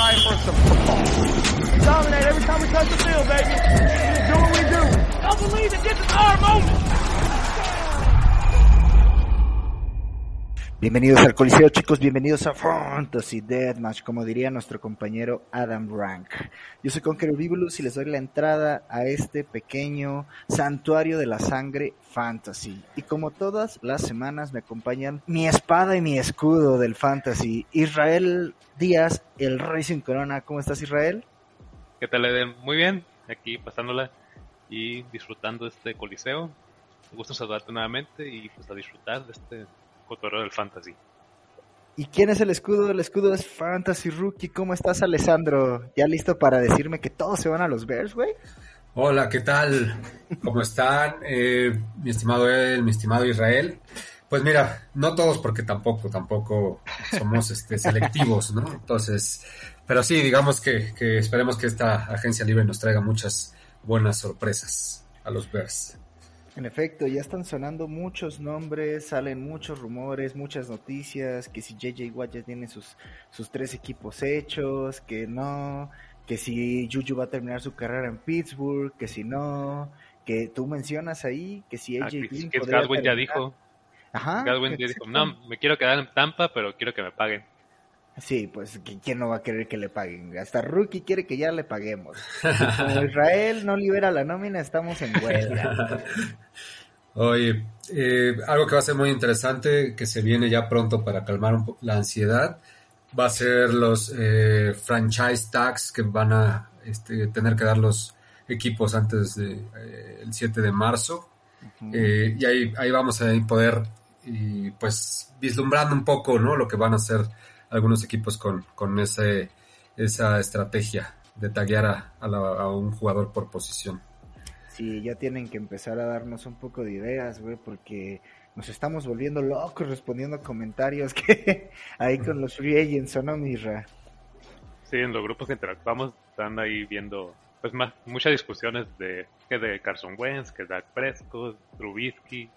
Night for some football. We dominate every time we touch the field, baby. We do what we do. Don't believe that this is our moment. Bienvenidos al Coliseo, chicos. Bienvenidos a Fantasy Deathmatch, como diría nuestro compañero Adam Rank. Yo soy Conqueror Vivulus y les doy la entrada a este pequeño santuario de la sangre fantasy. Y como todas las semanas me acompañan mi espada y mi escudo del fantasy, Israel Díaz, el Racing Corona. ¿Cómo estás, Israel? ¿Qué tal, Eden? Muy bien, aquí pasándola y disfrutando este coliseo. Me gusta saludarte nuevamente y pues a disfrutar de este cotorreo del fantasy. ¿Y quién es el escudo? El escudo es Fantasy Rookie. ¿Cómo estás, Alessandro? ¿Ya listo para decirme que todos se van a los Bears, güey? Hola, ¿qué tal? ¿Cómo están? Eh, mi estimado Ed, mi estimado Israel. Pues mira, no todos porque tampoco, tampoco somos este, selectivos, ¿no? Entonces, pero sí, digamos que, que esperemos que esta agencia libre nos traiga muchas buenas sorpresas a los Bears. En efecto, ya están sonando muchos nombres, salen muchos rumores, muchas noticias, que si JJ Watt ya tiene sus, sus tres equipos hechos, que no, que si Juju va a terminar su carrera en Pittsburgh, que si no, que tú mencionas ahí, que si Ah, AJ que- Green que Godwin ya dijo, Ajá. Godwin ya dijo, no, me quiero quedar en Tampa, pero quiero que me paguen. Sí, pues ¿qui- ¿quién no va a querer que le paguen? Hasta Rookie quiere que ya le paguemos. Como Israel no libera la nómina, estamos en huelga. Oye, eh, algo que va a ser muy interesante, que se viene ya pronto para calmar un la ansiedad, va a ser los eh, franchise tags que van a este, tener que dar los equipos antes del 7 de marzo. Eh, y ahí, ahí vamos a poder, y, pues, vislumbrando un poco, ¿no? Lo que van a hacer algunos equipos con, con ese, esa estrategia de taguear a, a la- a un jugador por posición. Sí, ya tienen que empezar a darnos un poco de ideas, güey, porque nos estamos volviendo locos respondiendo a comentarios que ahí con los free agents, ¿o no, Mirra? Sí, en los grupos que interactuamos están ahí viendo pues más muchas discusiones de que de Carson Wentz, que Dak Prescott, Trubisky,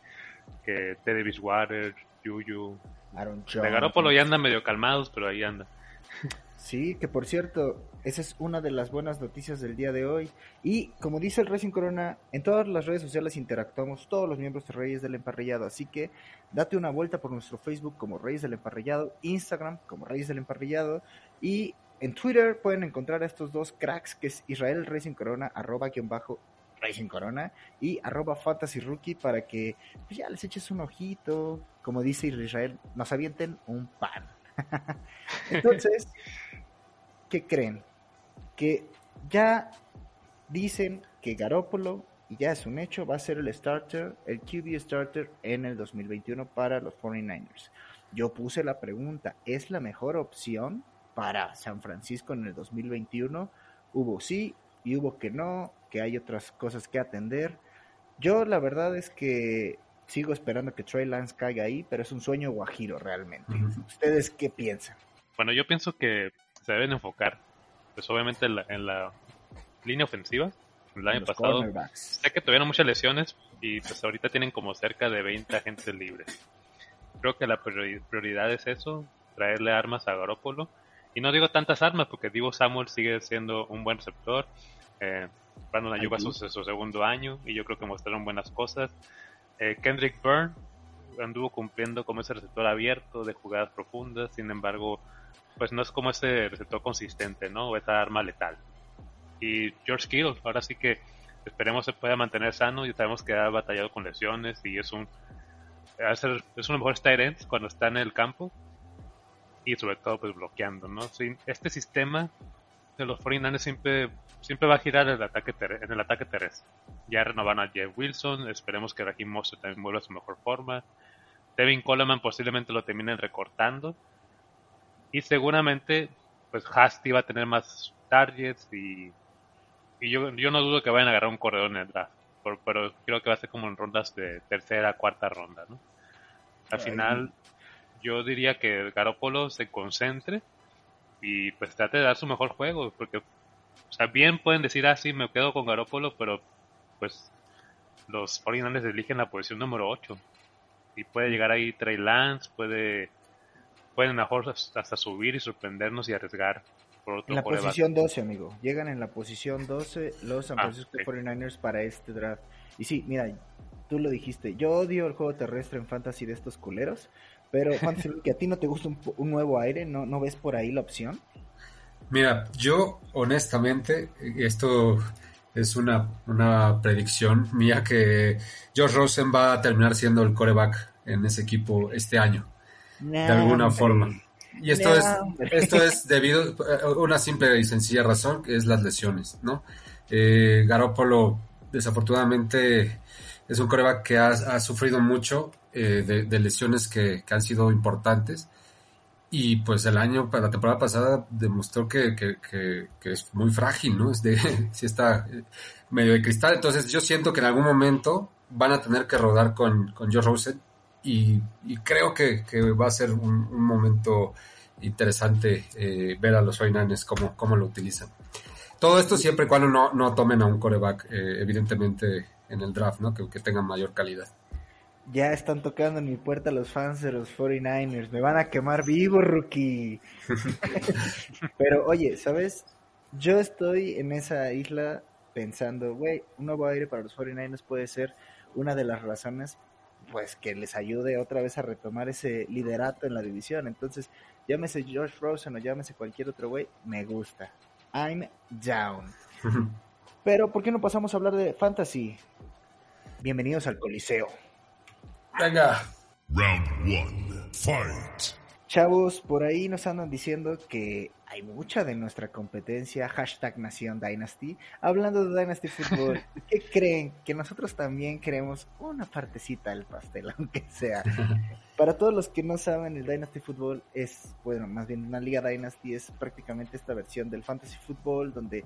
que Teddy Bridgewater, Juju. Aaron De ya andan medio calmados, pero ahí anda. Sí, que por cierto, esa es una de las buenas noticias del día de hoy. Y como dice el Racing Corona, en todas las redes sociales interactuamos todos los miembros de Reyes del Emparrillado. Así que date una vuelta por nuestro Facebook como Reyes del Emparrillado, Instagram como Reyes del Emparrillado y en Twitter pueden encontrar a estos dos cracks que es Israel Racing Corona, arroba guion bajo Racing Corona y arroba Fantasy Rookie para que pues, ya les eches un ojito, como dice Israel, nos avienten un pan. Entonces, ¿qué creen? Que ya dicen que Garópolo, y ya es un hecho, va a ser el starter, el QB starter en el 2021 para los 49ers. Yo puse la pregunta, ¿es la mejor opción para San Francisco en el 2021? Hubo sí y hubo que no, que hay otras cosas que atender. Yo la verdad es que sigo esperando que Trey Lance caiga ahí, pero es un sueño guajiro realmente. ¿Ustedes qué piensan? Bueno, yo pienso que se deben enfocar, pues obviamente en la, en la línea ofensiva. El año pasado sé que tuvieron muchas lesiones y pues ahorita tienen como cerca de 20 agentes libres. Creo que la priori- prioridad es eso, traerle armas a Garópolo. Y no digo tantas armas porque Divo Samuel sigue siendo un buen receptor. Eh, Brandon Ayuk va a su, su segundo año y yo creo que mostraron buenas cosas. Eh, Kendrick Byrne anduvo cumpliendo como ese receptor abierto de jugadas profundas, sin embargo, pues no es como ese receptor consistente, ¿no? O esa arma letal. Y George Kittle, ahora sí que esperemos se pueda mantener sano y sabemos que ha batallado con lesiones y es un es uno de los mejores tight ends cuando está en el campo y sobre todo pues bloqueando, ¿no? Este sistema de los 49ers siempre, siempre va a girar en el ataque, en el ataque terrestre. Ya renovaron a Jeff Wilson, esperemos que Raheem Mostert también vuelva a su mejor forma. Devin Coleman posiblemente lo terminen recortando. Y seguramente, pues Hasty va a tener más targets y, y yo, yo no dudo que vayan a agarrar un corredor en el draft, pero creo que va a ser como en rondas de tercera, cuarta ronda, ¿no? Al final, yo diría que Garoppolo se concentre y pues trate de dar su mejor juego, porque, o sea, bien pueden decir, ah, sí, me quedo con Garoppolo, pero pues los 49ers eligen la posición número 8 y puede llegar ahí Trey Lance, puede pueden mejor hasta subir y sorprendernos y arriesgar por otro En la posición 12, amigo. Llegan en la posición 12 los San Ah, Francisco ok. 49ers para este draft. Y sí, mira, tú lo dijiste. Yo odio el juego terrestre en fantasy de estos culeros. Pero, Fantasy, que a ti no te gusta un, un nuevo aire, ¿no, ¿no ves por ahí la opción? Mira, yo honestamente, esto es una, una predicción mía que Josh Rosen va a terminar siendo el coreback en ese equipo este año, de alguna forma. Y esto No, es, hombre. esto es debido a una simple y sencilla razón, que es las lesiones, ¿no? Eh, Garoppolo, desafortunadamente, es un coreback que ha, ha sufrido mucho eh, de, de lesiones que, que han sido importantes. Y pues el año, la temporada pasada demostró que, que, es muy frágil, ¿no? Es de, sí está eh, medio de cristal. Entonces yo siento que en algún momento van a tener que rodar con, con Joe Rosen y, creo que, va a ser un, momento interesante eh, ver a los 49ers cómo, cómo lo utilizan. Todo esto siempre y cuando no, no tomen a un coreback, eh, evidentemente, en el draft, ¿no? Que, que tenga mayor calidad. Ya están tocando en mi puerta los fans de los 49ers. Me van a quemar vivo, rookie. Pero oye, ¿sabes? Yo estoy en esa isla pensando, güey, un nuevo aire para los 49ers puede ser una de las razones, pues, que les ayude otra vez a retomar ese liderato en la división. Entonces, llámese Josh Rosen o llámese cualquier otro güey, me gusta. I'm down. Pero, ¿por qué no pasamos a hablar de fantasy? Bienvenidos al Coliseo. Venga. Round one, fight. Chavos, por ahí nos andan diciendo que hay mucha de nuestra competencia, hashtag Nación Dynasty, hablando de Dynasty Football. ¿Qué creen? Que nosotros también queremos una partecita del pastel, aunque sea. Para todos los que no saben, el Dynasty Football es, bueno, más bien una liga Dynasty es prácticamente esta versión del Fantasy Football, donde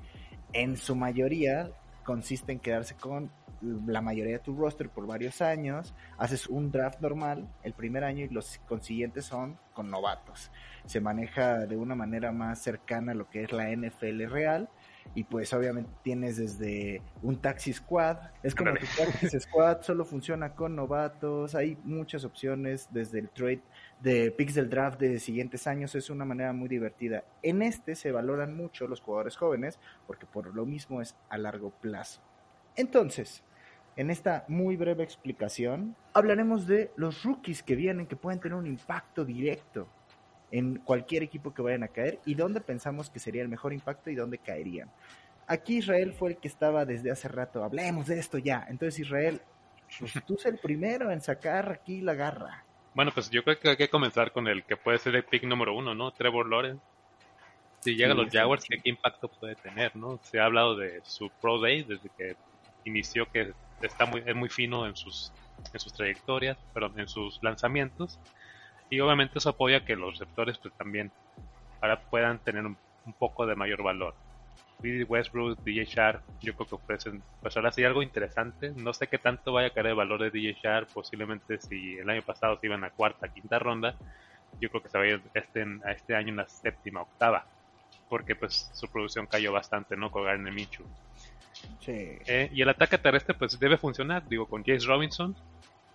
en su mayoría consiste en quedarse con la mayoría de tu roster por varios años, haces un draft normal el primer año y los consiguientes son con novatos. Se maneja de una manera más cercana a lo que es la NFL real y pues obviamente tienes desde un taxi squad, es como tu taxi squad solo funciona con novatos, hay muchas opciones desde el trade de picks del draft de siguientes años, es una manera muy divertida. En este se valoran mucho los jugadores jóvenes porque por lo mismo es a largo plazo. Entonces, en esta muy breve explicación, hablaremos de los rookies que vienen, que pueden tener un impacto directo en cualquier equipo que vayan a caer y dónde pensamos que sería el mejor impacto y dónde caerían. Aquí Israel fue el que estaba desde hace rato, hablemos de esto ya. Entonces Israel, pues tú eres el primero en sacar aquí la garra. Bueno, pues yo creo que hay que comenzar con el que puede ser el pick número uno, ¿no? Trevor Lawrence. Si llega a los. Jaguars, ¿qué, qué impacto puede tener, no? Se ha hablado de su Pro Day desde que inició, que está muy, es muy fino en sus, en sus trayectorias, perdón, en sus lanzamientos. Y obviamente eso apoya que los receptores pues también ahora puedan tener un, un poco de mayor valor. Westbrook, DJ Sharp, yo creo que ofrecen, pues ahora sí algo interesante. No sé qué tanto vaya a caer el valor de DJ Sharp. Posiblemente si el año pasado se iban a cuarta, quinta ronda, yo creo que se va a ir este, a este año en la séptima, octava. Porque pues su producción cayó bastante, ¿no? Con Gardner Minshew. Eh, y el ataque terrestre pues debe funcionar, digo, con Jace Robinson.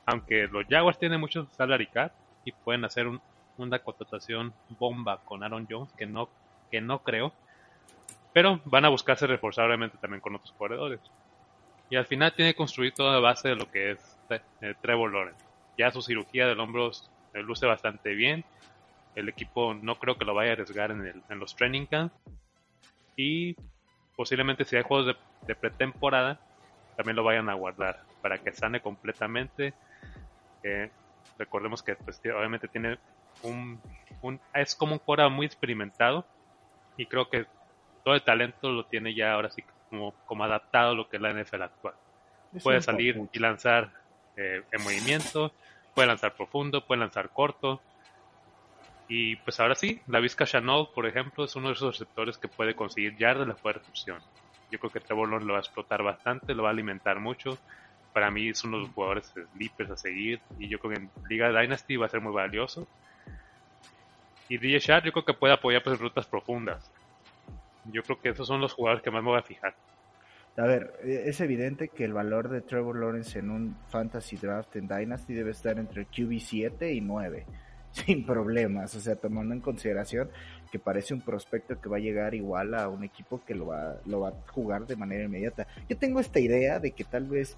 Aunque los Jaguars tienen mucho salary cap y pueden hacer un- una contratación bomba con Aaron Jones, que no, que no creo. Pero van a buscarse reforzar obviamente también con otros corredores. Y al final tiene que construir toda la base de lo que es eh, Trevor Lawrence. Ya su cirugía del hombro eh, luce bastante bien. El equipo no creo que lo vaya a arriesgar en los training camps. Y posiblemente si hay juegos de, de pretemporada, también lo vayan a guardar para que sane completamente. Eh, recordemos que pues, obviamente tiene un, un- es como un cora muy experimentado y creo que todo el talento lo tiene ya ahora sí como, como adaptado a lo que es la NFL actual. Es Puede salir y lanzar eh, en movimiento, puede lanzar profundo, puede lanzar corto Y pues ahora sí, la Vizca Chanel, por ejemplo, es uno de esos receptores que puede conseguir yardas de fuera recepción. Yo creo que Trevor Lawrence lo va a explotar bastante, lo va a alimentar mucho. Para mí es uno de los jugadores sleepers a seguir y yo creo que en Liga Dynasty va a ser muy valioso. Y DJ Sharp yo creo que puede apoyar pues, rutas profundas. Yo creo que esos son los jugadores que más me voy a fijar. A ver, eh, es evidente que el valor de Trevor Lawrence en un fantasy draft en Dynasty debe estar entre QB 7 y 9, sin problemas. O sea, tomando en consideración que parece un prospecto que va a llegar igual a un equipo que lo va, lo va a jugar de manera inmediata. Yo tengo esta idea de que tal vez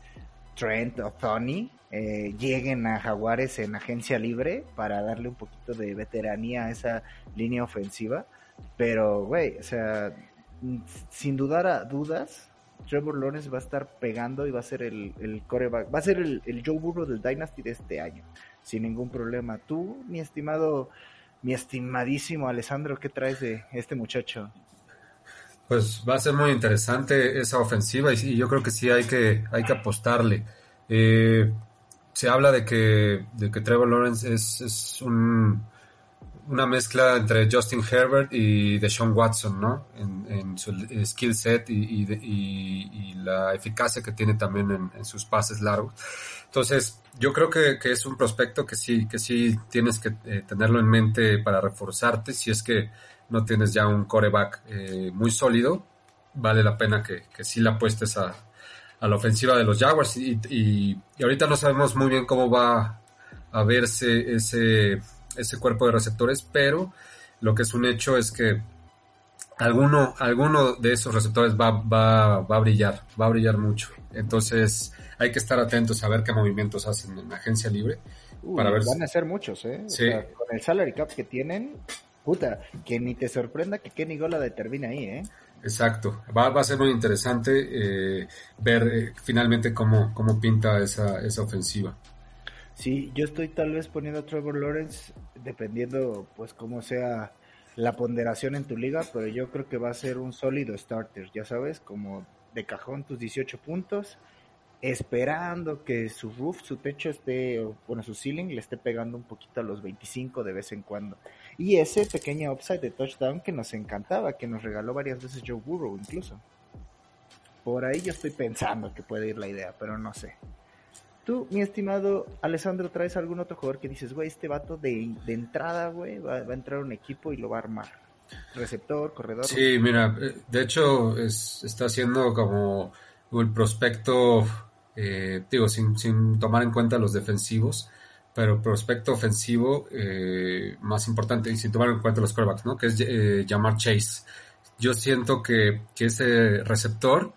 Trent o Tony eh, lleguen a Jaguares en agencia libre para darle un poquito de veteranía a esa línea ofensiva. Pero, güey, o sea, sin dudar a dudas, Trevor Lawrence va a estar pegando y va a ser el, el coreback, va a ser el, el, Joe Burrow del Dynasty de este año, sin ningún problema. Tú, mi estimado, mi estimadísimo Alessandro, ¿qué traes de este muchacho? Pues va a ser muy interesante esa ofensiva y, yo creo que sí hay que, hay que apostarle. Eh, se habla de que, de que Trevor Lawrence es un, una mezcla entre Justin Herbert y Deshaun Watson, ¿no? En, su skill set y, y, y, y, la eficacia que tiene también en, sus pases largos. Entonces, yo creo que, es un prospecto que sí, que sí tienes que eh, tenerlo en mente para reforzarte. Si es que no tienes ya un coreback eh, muy sólido, vale la pena que, que sí la apuestes a, a, la ofensiva de los Jaguars. Y ahorita no sabemos muy bien cómo va a verse ese ese cuerpo de receptores, pero lo que es un hecho es que alguno, alguno de esos receptores va, va, va a brillar, va a brillar mucho. Entonces hay que estar atentos a ver qué movimientos hacen en la agencia libre. Uy, para ver van a ser muchos, ¿eh? O Sí. sea, con el salary cap que tienen, puta, que ni te sorprenda que Kenny Gola determine ahí, ¿eh? Exacto, va, va a ser muy interesante eh, ver eh, finalmente cómo, cómo pinta esa, esa ofensiva. Sí, yo estoy tal vez poniendo a Trevor Lawrence dependiendo pues cómo sea la ponderación en tu liga, pero yo creo que va a ser un sólido starter, ya sabes, como de cajón tus 18 puntos, esperando que su roof, su techo esté, bueno, su ceiling le esté pegando un poquito a los 25 de vez en cuando. Y ese pequeño upside de touchdown que nos encantaba, que nos regaló varias veces Joe Burrow incluso. Por ahí yo estoy pensando que puede ir la idea, pero no sé. Tú, mi estimado Alessandro, ¿traes algún otro jugador que dices, güey, este vato de, de entrada, güey, va, va a entrar un equipo y lo va a armar? Receptor, corredor. Sí, mira, eh, de hecho es, está siendo como el prospecto, eh, digo, sin, sin tomar en cuenta los defensivos, pero prospecto ofensivo eh, más importante y sin tomar en cuenta los quarterbacks, ¿no? Que es eh, Jamar Chase. Yo siento que, que ese receptor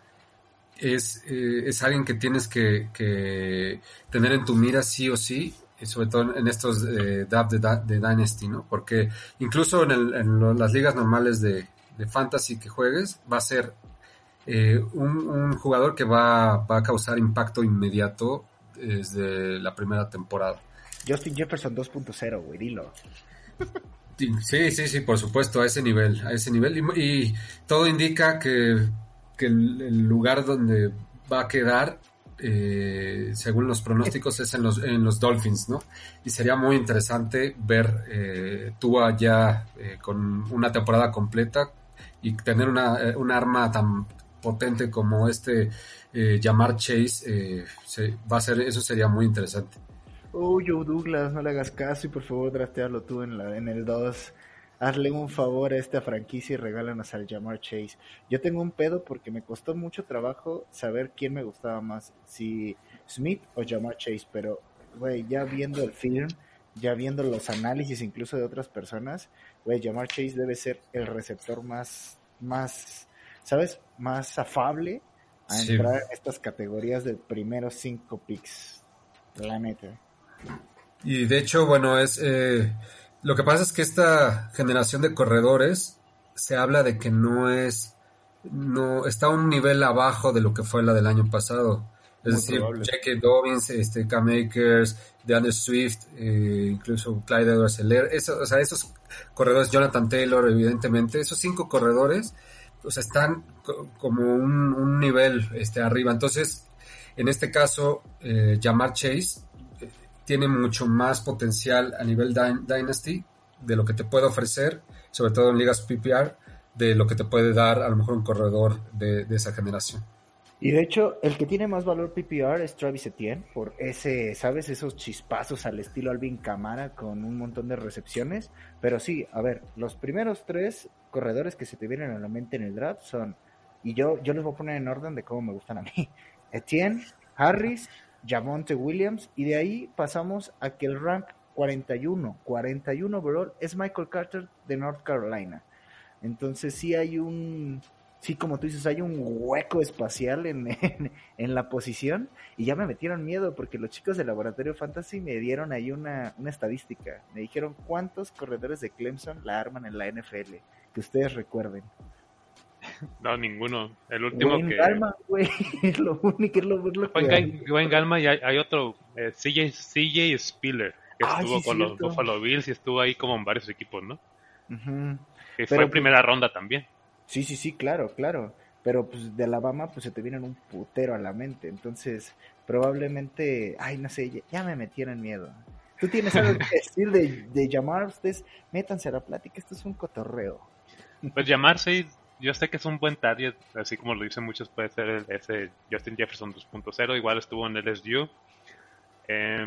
es, eh, es alguien que tienes que, que tener en tu mira sí o sí, y sobre todo en estos eh, draft de, Dynasty, ¿no? Porque incluso en, el- en lo- las ligas normales de, de Fantasy que juegues, va a ser eh, un, un jugador que va, va a causar impacto inmediato desde la primera temporada. Justin Jefferson 2.0, güey, dilo. Sí, sí, sí, por supuesto, a ese nivel, a ese nivel. Y, y todo indica que, que el, lugar donde va a quedar, eh, según los pronósticos, es en los, en los Dolphins, ¿no? Y sería muy interesante ver eh, Tua ya eh, con una temporada completa y tener una, eh, un arma tan potente como este eh, Jamar Chase, eh, se- va a ser, eso sería muy interesante. Oh, Joe Douglas, no le hagas caso y por favor draftearlo tú en, la, en el 2. Hazle un favor a esta franquicia y regálanos al Jamar Chase. Yo tengo un pedo porque me costó mucho trabajo saber quién me gustaba más, si Smith o Jamar Chase, pero, güey, ya viendo el film, ya viendo los análisis incluso de otras personas, güey, Jamar Chase debe ser el receptor más, más, ¿sabes? Más afable a Sí. entrar en estas categorías de primeros cinco picks. La neta. Y de hecho, bueno, es eh, lo que pasa es que esta generación de corredores se habla de que no es, no está a un nivel abajo de lo que fue la del año pasado. Es Muy decir. J.K. Dobbins, este, Cam Akers, DeAndre Swift, eh, incluso Clyde edwards eso, o sea, esos corredores, Jonathan Taylor, evidentemente, esos cinco corredores, o sea, están co- como un, un nivel este, arriba. Entonces, en este caso, eh, Jamar Chase tiene mucho más potencial a nivel Dy- Dynasty de lo que te puede ofrecer, sobre todo en ligas PPR, de lo que te puede dar a lo mejor un corredor de, esa generación. Y de hecho, el que tiene más valor PPR es Travis Etienne, por ese, ¿sabes? Esos chispazos al estilo Alvin Camara con un montón de recepciones. Pero sí, a ver, los primeros tres corredores que se te vienen a la mente en el draft son, y yo, yo les voy a poner en orden de cómo me gustan a mí: Etienne, Harris, Javonte Williams, y de ahí pasamos a que el rank 41, 41 overall es Michael Carter de North Carolina. Entonces sí hay un, sí, como tú dices, hay un hueco espacial en, en, la posición y ya me metieron miedo porque los chicos del Laboratorio Fantasy me dieron ahí una, una estadística. Me dijeron cuántos corredores de Clemson la arman en la NFL, que ustedes recuerden. No, ninguno. El último Wayne que... Galma, güey, es lo único, es lo, es lo que Wayne, hay. Gal- Wayne Galma y hay, hay otro, eh, CJ, CJ Spiller, que Ay, estuvo sí, con los. Buffalo Bills y estuvo ahí como en varios equipos, ¿no? Que Pero, fue primera ronda también. Sí, sí, sí, claro, claro. Pero pues de Alabama pues se te vienen un putero a la mente. Entonces, probablemente, ay, no sé, ya, ya me metieron miedo. Tú tienes algo que decir de, de llamar, ustedes métanse a la plática, esto es un cotorreo. Pues llamarse, yo sé que es un buen target, así como lo dicen muchos, puede ser el- ese Justin Jefferson 2.0, igual estuvo en LSU. Eh,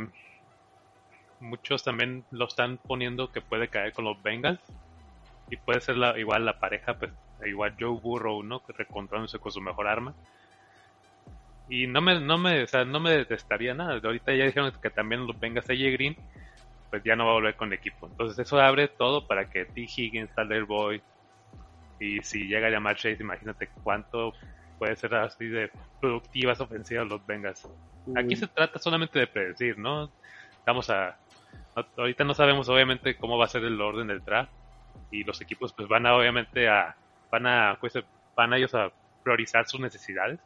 muchos también lo están poniendo que puede caer con los Bengals. Y puede ser la, igual la pareja, pues igual Joe Burrow, ¿no? Que Reencontrándose con su mejor arma. Y no me, no me, o sea, no me detestaría nada. Ahorita ya dijeron que también los Bengals AJ Green, pues ya no va a volver con el equipo. Entonces eso abre todo para que T. Higgins, Tyler Boyd, y si llega a llamar Chase, imagínate cuánto puede ser así de productivas ofensivas los Bengals. Aquí se trata solamente de predecir, ¿no? Vamos a... Ahorita no sabemos obviamente cómo va a ser el orden del draft y los equipos pues van a obviamente a... Van a, pues, van a ellos a priorizar sus necesidades.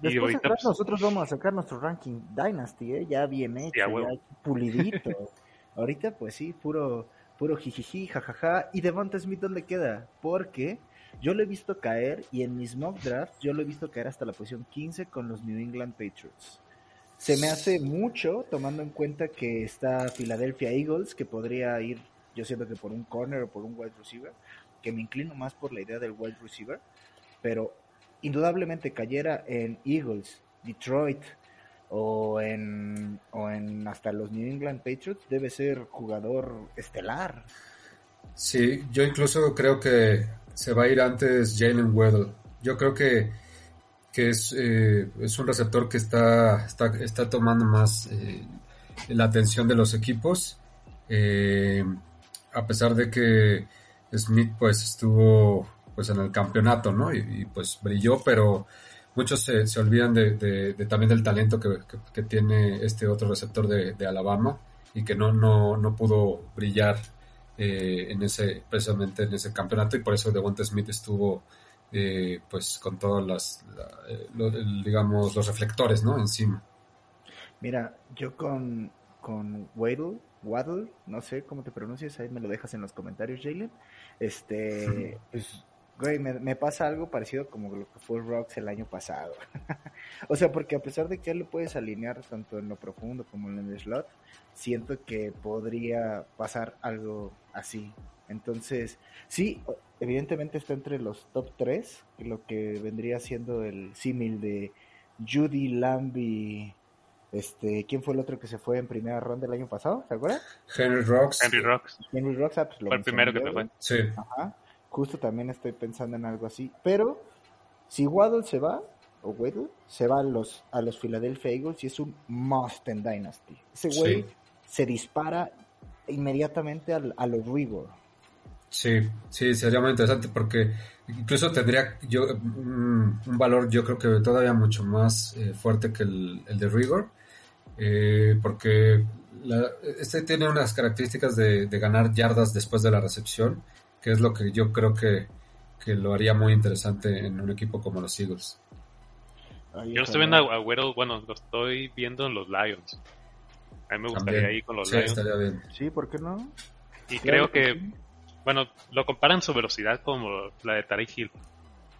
Y Después ahorita, atrás pues, nosotros vamos a sacar nuestro ranking Dynasty, ¿eh? ya bien hecho, a huevo. ya pulidito. Ahorita pues sí, puro, puro jijiji, jajaja. ¿Y Devonta Smith dónde queda? Porque yo lo he visto caer y en mis mock drafts yo lo he visto caer hasta la posición 15 con los New England Patriots. Se me hace mucho tomando en cuenta que está Philadelphia Eagles, que podría ir, yo siento que por un corner o por un wide receiver, que me inclino más por la idea del wide receiver, pero indudablemente cayera en Eagles, Detroit o en, o en hasta los New England Patriots, debe ser jugador estelar. Sí, yo incluso creo que se va a ir antes Jalen Weddle. Yo creo que, que es, eh, es un receptor que está, está, está tomando más eh, la atención de los equipos. Eh, a pesar de que Smith pues estuvo pues en el campeonato, ¿no? Y, y, pues brilló, pero muchos se, se olvidan de, de- de también del talento que, que- que tiene este otro receptor de, de Alabama y que no, no, no pudo brillar eh, en ese, precisamente en ese campeonato y por eso Devonta Smith estuvo eh, pues con todos las, la- eh, lo- el- digamos, los reflectores, ¿no? Encima. Mira, yo con, con Waddle, Waddle, no sé cómo te pronuncias, ahí me lo dejas en los comentarios, Jalen. Este, pues, güey, me, me pasa algo parecido como lo que fue Rocks el año pasado. o sea, porque a pesar de que él lo puedes alinear tanto en lo profundo como en el slot, siento que podría pasar algo así. Entonces, sí, evidentemente está entre los top 3, lo que vendría siendo el símil de Judy Lamby. Este, ¿quién fue el otro que se fue en primera ronda el año pasado? ¿Se acuerdan? Henry Rocks. Henry Rocks Henry Rocks, ah, pues lo fue el primero que se fue. Sí, Ajá. Justo también estoy pensando en algo así. Pero si Waddle se va, o Waddle, se va a los, a los Philadelphia Eagles y es un must en Dynasty. Ese güey Sí. se dispara inmediatamente al, a los Rigor. Sí, sí, sería muy interesante porque incluso tendría yo un, un valor yo creo que todavía mucho más eh, fuerte que el, el de Rigor, eh, porque la- este tiene unas características de, de ganar yardas después de la recepción, que es lo que yo creo que, que lo haría muy interesante en un equipo como los Eagles. Ay, Yo no estoy viendo a Agüero, bueno, lo estoy viendo en los Lions. A mí me gustaría También. ir con los Sí, Lions. estaría bien. Sí, ¿por qué no? Y Claro creo que, sí. bueno, lo comparan su velocidad como la de Tariq Hill,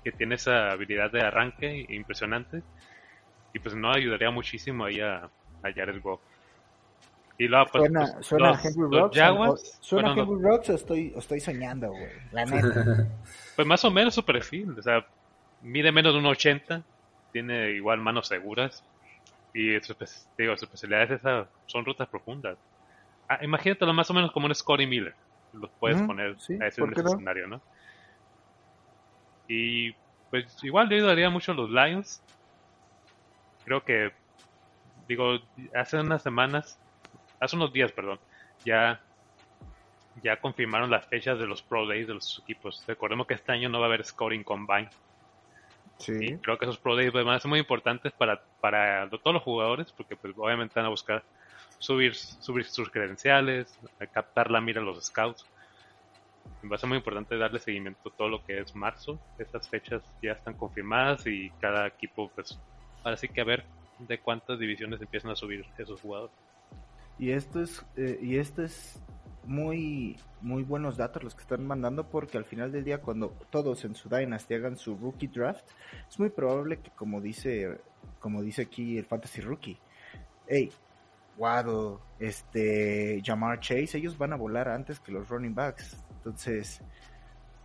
que tiene esa habilidad de arranque impresionante. Y pues no ayudaría muchísimo ahí a, a Jared Goff. Y luego, pues, ¿Suena, pues, suena los, Henry Rocks? Jaguars o- ¿Suena los- Henry Rocks o estoy, o estoy soñando, güey? La neta. Pues más o menos su perfil, o sea, mide menos de un 80, tiene igual manos seguras y su, digo, su especialidad es esa, son rutas profundas. Ah, imagínatelo más o menos como un Scotty Miller, los puedes poner sí, a ese, ¿por en no? escenario, ¿no? Y pues igual yo ayudaría mucho a los Lions. Creo que, digo, hace unas semanas, hace unos días, perdón, ya ya confirmaron las fechas de los Pro Days de los equipos. Recordemos que este año no va a haber Scoring Combine. Y Sí. creo que esos Pro Days van a ser muy importantes para, para todos los jugadores, porque pues obviamente van a buscar subir, subir sus credenciales, captar la mira a los scouts. Va a ser muy importante darle seguimiento a todo lo que es marzo. Estas fechas ya están confirmadas y cada equipo, pues, ahora sí que a ver de cuántas divisiones empiezan a subir esos jugadores. Y esto es, eh, y esto es muy, muy buenos datos los que están mandando porque al final del día cuando todos en su Dynasty hagan su rookie draft, es muy probable que como dice, como dice aquí el Fantasy Rookie, hey, Waddle, este, Jamar Chase, ellos van a volar antes que los running backs. Entonces,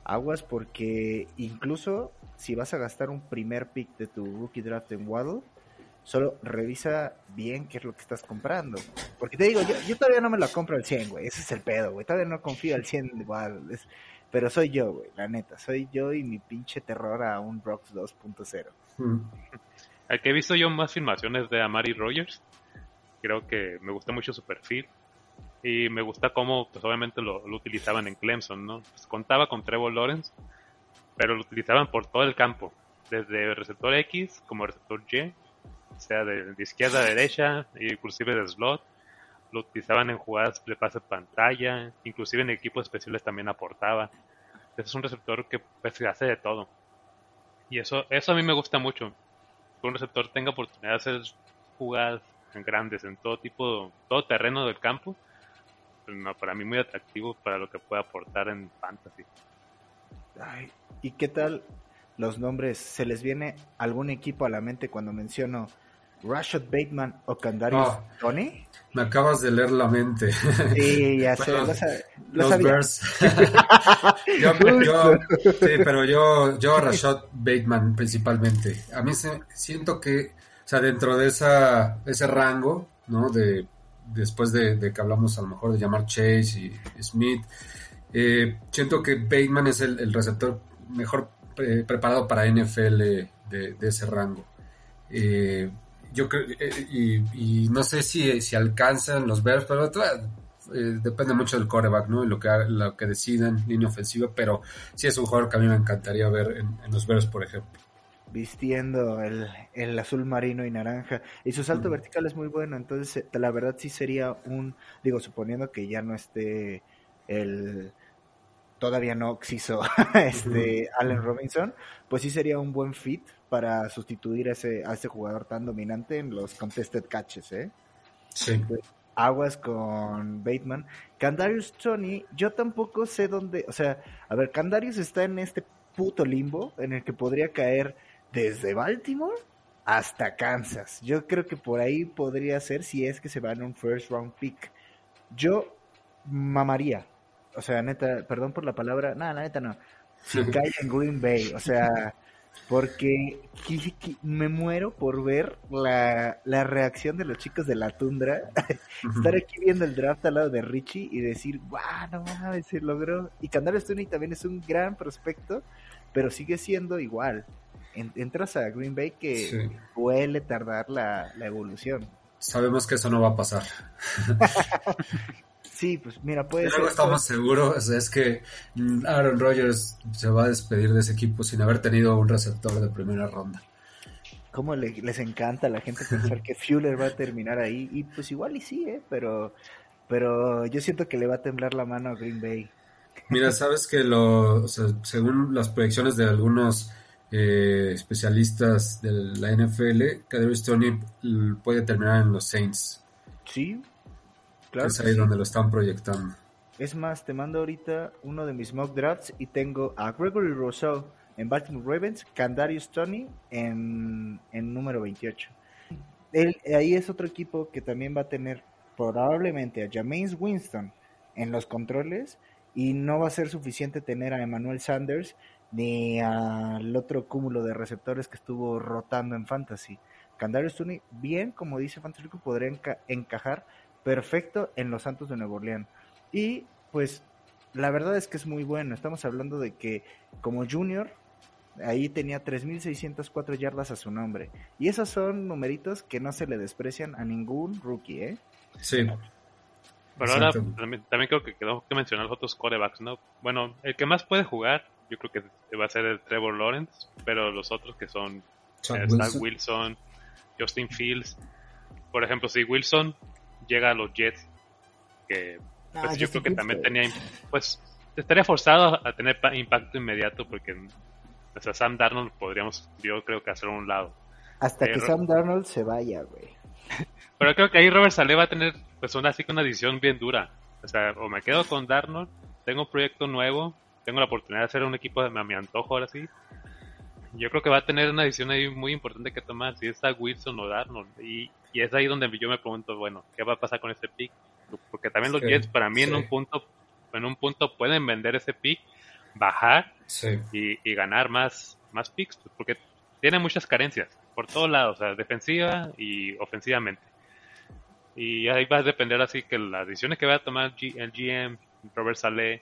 aguas porque incluso si vas a gastar un primer pick de tu rookie draft en Waddle, solo revisa bien qué es lo que estás comprando. Porque te digo, yo, yo todavía no me la compro al 100, güey. Ese es el pedo, güey. Todavía no confío al 100 de Waddle. Es- Pero soy yo, güey, la neta. Soy yo y mi pinche terror a un Brooks 2.0. Mm. Al que he visto yo más filmaciones de Amari Rogers, creo que me gusta mucho su perfil y me gusta cómo, pues obviamente lo, lo utilizaban en Clemson, ¿no? Pues, contaba con Trevor Lawrence, pero lo utilizaban por todo el campo, desde receptor X como receptor Y, sea, de, izquierda a derecha, inclusive de slot. Lo utilizaban en jugadas de pase pantalla, inclusive en equipos especiales también aportaba. Es un receptor que pues, hace de todo. Y eso, eso a mí me gusta mucho que un receptor tenga oportunidad de hacer jugadas grandes en todo tipo, todo terreno del campo, pues, no, para mí muy atractivo para lo que puede aportar en fantasy. ¿Y qué tal los nombres? ¿Se les viene algún equipo a la mente cuando menciono Rashad Bateman o Candarius Ah. Tony? Me acabas de leer la mente. Sí, ya sé, Bueno, lo, sa- lo Los sabía. Bears. yo, yo- sí, pero yo, yo Rashad Bateman principalmente. A mí se, siento que, o sea, dentro de esa, ese rango, ¿no? De, después de, de que hablamos a lo mejor de llamar Chase y Smith, eh, siento que Bateman es el, el receptor mejor eh, preparado para NFL de, de ese rango. Eh, yo creo, eh, y, y no sé si, si alcanzan los Bears, pero todavía, eh, depende mucho del coreback, ¿no? Y lo que, lo que decidan, línea ofensiva, pero sí es un jugador que a mí me encantaría ver en, en los Bears, por ejemplo. vistiendo el, el azul marino y naranja. Y su salto vertical es muy bueno, entonces eh, la verdad sí sería un, digo, suponiendo que ya no esté el todavía no oxiso este Allen Robinson, pues sí sería un buen fit para sustituir a ese, a ese jugador tan dominante en los contested catches, ¿eh? Sí. aguas con Bateman. Candarius Tony, yo tampoco sé dónde, o sea, a ver, Candarius está en este puto limbo en el que podría caer desde Baltimore hasta Kansas. Yo creo que por ahí podría ser si es que se va en un first round pick. Yo mamaría. O sea, neta, perdón por la palabra, no, la neta no. Si cae en Green Bay, o sea, porque me muero por ver la, la reacción de los chicos de la tundra estar aquí viendo el draft al lado de Richie y decir, guau, no mames, se logró. Y Candarius Tony también es un gran prospecto, pero sigue siendo igual. En- entras a Green Bay que Sí. suele tardar la, la evolución. Sabemos que eso no va a pasar. Sí, pues mira, puede ser. algo estamos seguros es que mm, Aaron Rodgers se va a despedir de ese equipo sin haber tenido un receptor de primera ronda. Cómo le- les encanta a la gente pensar que Fuller va a terminar ahí. Y pues igual y sí, ¿eh? Pero, pero yo siento que le va a temblar la mano a Green Bay. Mira, sabes que lo, o sea, según las proyecciones de algunos eh, especialistas de la NFL, Kadarius Tony l- puede terminar en los Saints. Sí, claro. es ahí donde lo están proyectando. Es más, te mando ahorita uno de mis mock drafts y tengo a Gregory Rousseau en Baltimore Ravens, Candarius Tony en, en número 28. Él, ahí es otro equipo que también va a tener probablemente a Jameis Winston en los controles y no va a ser suficiente tener a Emmanuel Sanders ni al otro cúmulo de receptores que estuvo rotando en Fantasy. Candarius Tony, bien, como dice Fantasy, podría enca- encajar perfecto en los Santos de Nuevo Orleans. Y pues la verdad es que es muy bueno. Estamos hablando de que como junior, ahí tenía 3.604 yardas a su nombre. Y esos son numeritos que no se le desprecian a ningún rookie, ¿eh? Sí. Pero ahora también, también creo que quedó que mencionar los otros corebacks, ¿no? Bueno, el que más puede jugar, yo creo que va a ser el Trevor Lawrence, pero los otros que son Chuck eh, Wilson. Wilson, Justin Fields. Por ejemplo, si Wilson llega a los Jets, que pues, Ah, yo Justin creo que también pero- tenía, pues estaría forzado a tener pa- impacto inmediato porque o sea, Sam Darnold podríamos, yo creo que hacer un lado. Hasta que Sam Darnold se vaya, güey. Pero creo que ahí Robert Saleh va a tener pues una así que una decisión bien dura. O sea, o me quedo con Darnold, tengo un proyecto nuevo, tengo la oportunidad de hacer un equipo de a mi antojo ahora sí. Yo creo que va a tener una decisión ahí muy importante que tomar, si es a Wilson o Darnold. Y, y es ahí donde yo me pregunto, bueno, ¿qué va a pasar con este pick? Porque también los Sí, Jets para mí en un punto en un punto pueden vender ese pick, bajar Sí. y, y ganar más, más picks, pues, porque tiene muchas carencias por todos lados, o sea, defensiva y ofensivamente. Y ahí va a depender así que las decisiones que va a tomar G- el GM, Robert Saleh.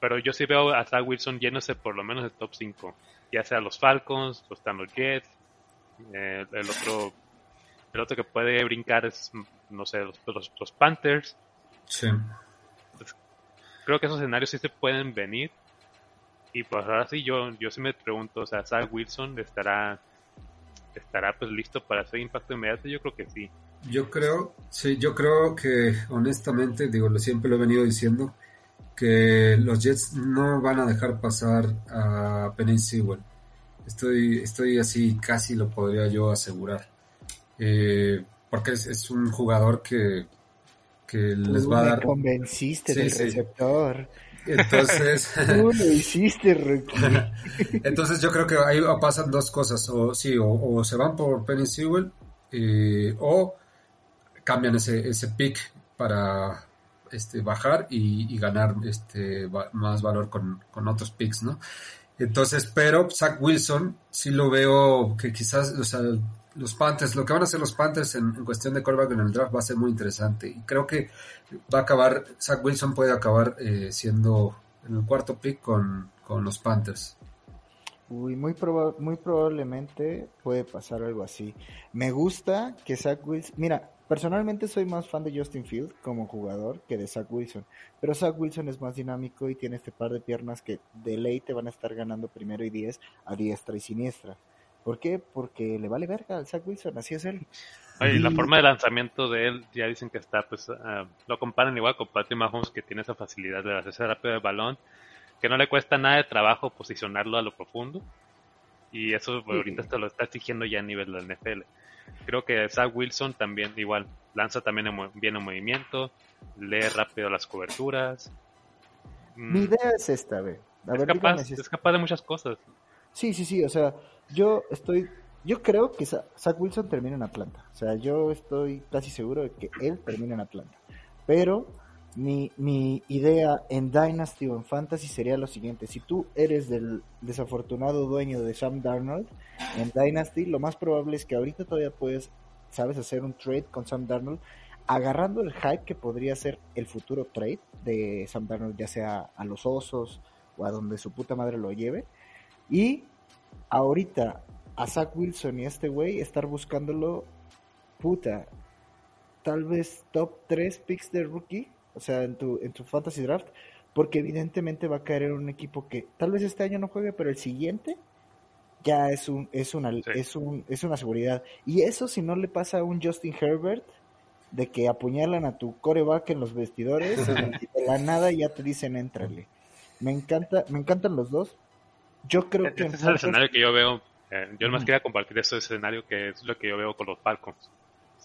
Pero yo sí veo a Zach Wilson yéndose por lo menos de top 5. Ya sea los Falcons, o están los Jets, eh, el otro el otro que puede brincar es, no sé, los, los, los Panthers. Sí. creo que esos escenarios sí se pueden venir. Y pues ahora sí, yo, yo sí me pregunto, o sea, Zach Wilson estará estará pues listo para hacer impacto inmediato, yo creo que sí. Yo creo, sí, yo creo que honestamente, digo, lo siempre lo he venido diciendo, que los Jets no van a dejar pasar a Penny Sewell. Estoy, estoy así, casi lo podría yo asegurar. Eh, porque es, es un jugador que, que les va a me dar. convenciste Sí, del sí. receptor. Entonces, Tú lo hiciste. Entonces yo creo que ahí pasan dos cosas, o sí, o, o se van por Penny Sewell, eh, o cambian ese, ese pick para este, bajar y, y ganar este, va- más valor con, con otros picks, ¿no? Entonces, pero Zach Wilson sí lo veo que quizás, o sea, los Panthers, lo que van a hacer los Panthers en, cuestión de quarterback en el draft va a ser muy interesante. Y creo que va a acabar, Zach Wilson puede acabar eh, siendo en el cuarto pick con, con los Panthers. Uy, muy, proba- muy probablemente puede pasar algo así. Me gusta que Zach Wilson... Mira, personalmente soy más fan de Justin Field como jugador que de Zach Wilson. Pero Zach Wilson es más dinámico y tiene este par de piernas que de ley te van a estar ganando primero y diez a diestra y siniestra. ¿Por qué? Porque le vale verga al Zach Wilson, así es él. Oye, y la forma de lanzamiento de él, ya dicen que está, pues, ah, lo comparan igual con Patrick Mahomes, que tiene esa facilidad de hacerse rápido el balón, que no le cuesta nada de trabajo posicionarlo a lo profundo. Y eso pues, ahorita te lo está exigiendo ya a nivel del NFL. Creo que Zach Wilson también igual lanza también bien en movimiento, lee rápido las coberturas. Mm, Mi idea es esta, ve. A es, ver, capaz, si es- es capaz de muchas cosas. Sí, sí, sí, o sea, yo estoy, yo creo que Zach Wilson termina en Atlanta, o sea, yo estoy casi seguro de que él termina en Atlanta, pero mi, mi idea en Dynasty o en Fantasy sería lo siguiente, si tú eres del desafortunado dueño de Sam Darnold, en Dynasty lo más probable es que ahorita todavía puedes, sabes, hacer un trade con Sam Darnold, agarrando el hype que podría ser el futuro trade de Sam Darnold, ya sea a los osos o a donde su puta madre lo lleve, y ahorita a Zach Wilson y a este güey estar buscándolo, puta, tal vez top 3 picks de rookie, o sea, en tu, en tu fantasy draft, porque evidentemente va a caer en un equipo que tal vez este año no juegue, pero el siguiente ya es un es una Sí. es un es una seguridad. Y eso si no le pasa a un Justin Herbert de que apuñalan a tu coreback en los vestidores y de la nada ya te dicen éntrale. Me encanta, me encantan los dos. Yo creo que Este en es el Falcons- escenario que yo veo. eh, yo nomás Ujú. quería compartir ese escenario que es lo que yo veo con los Falcons.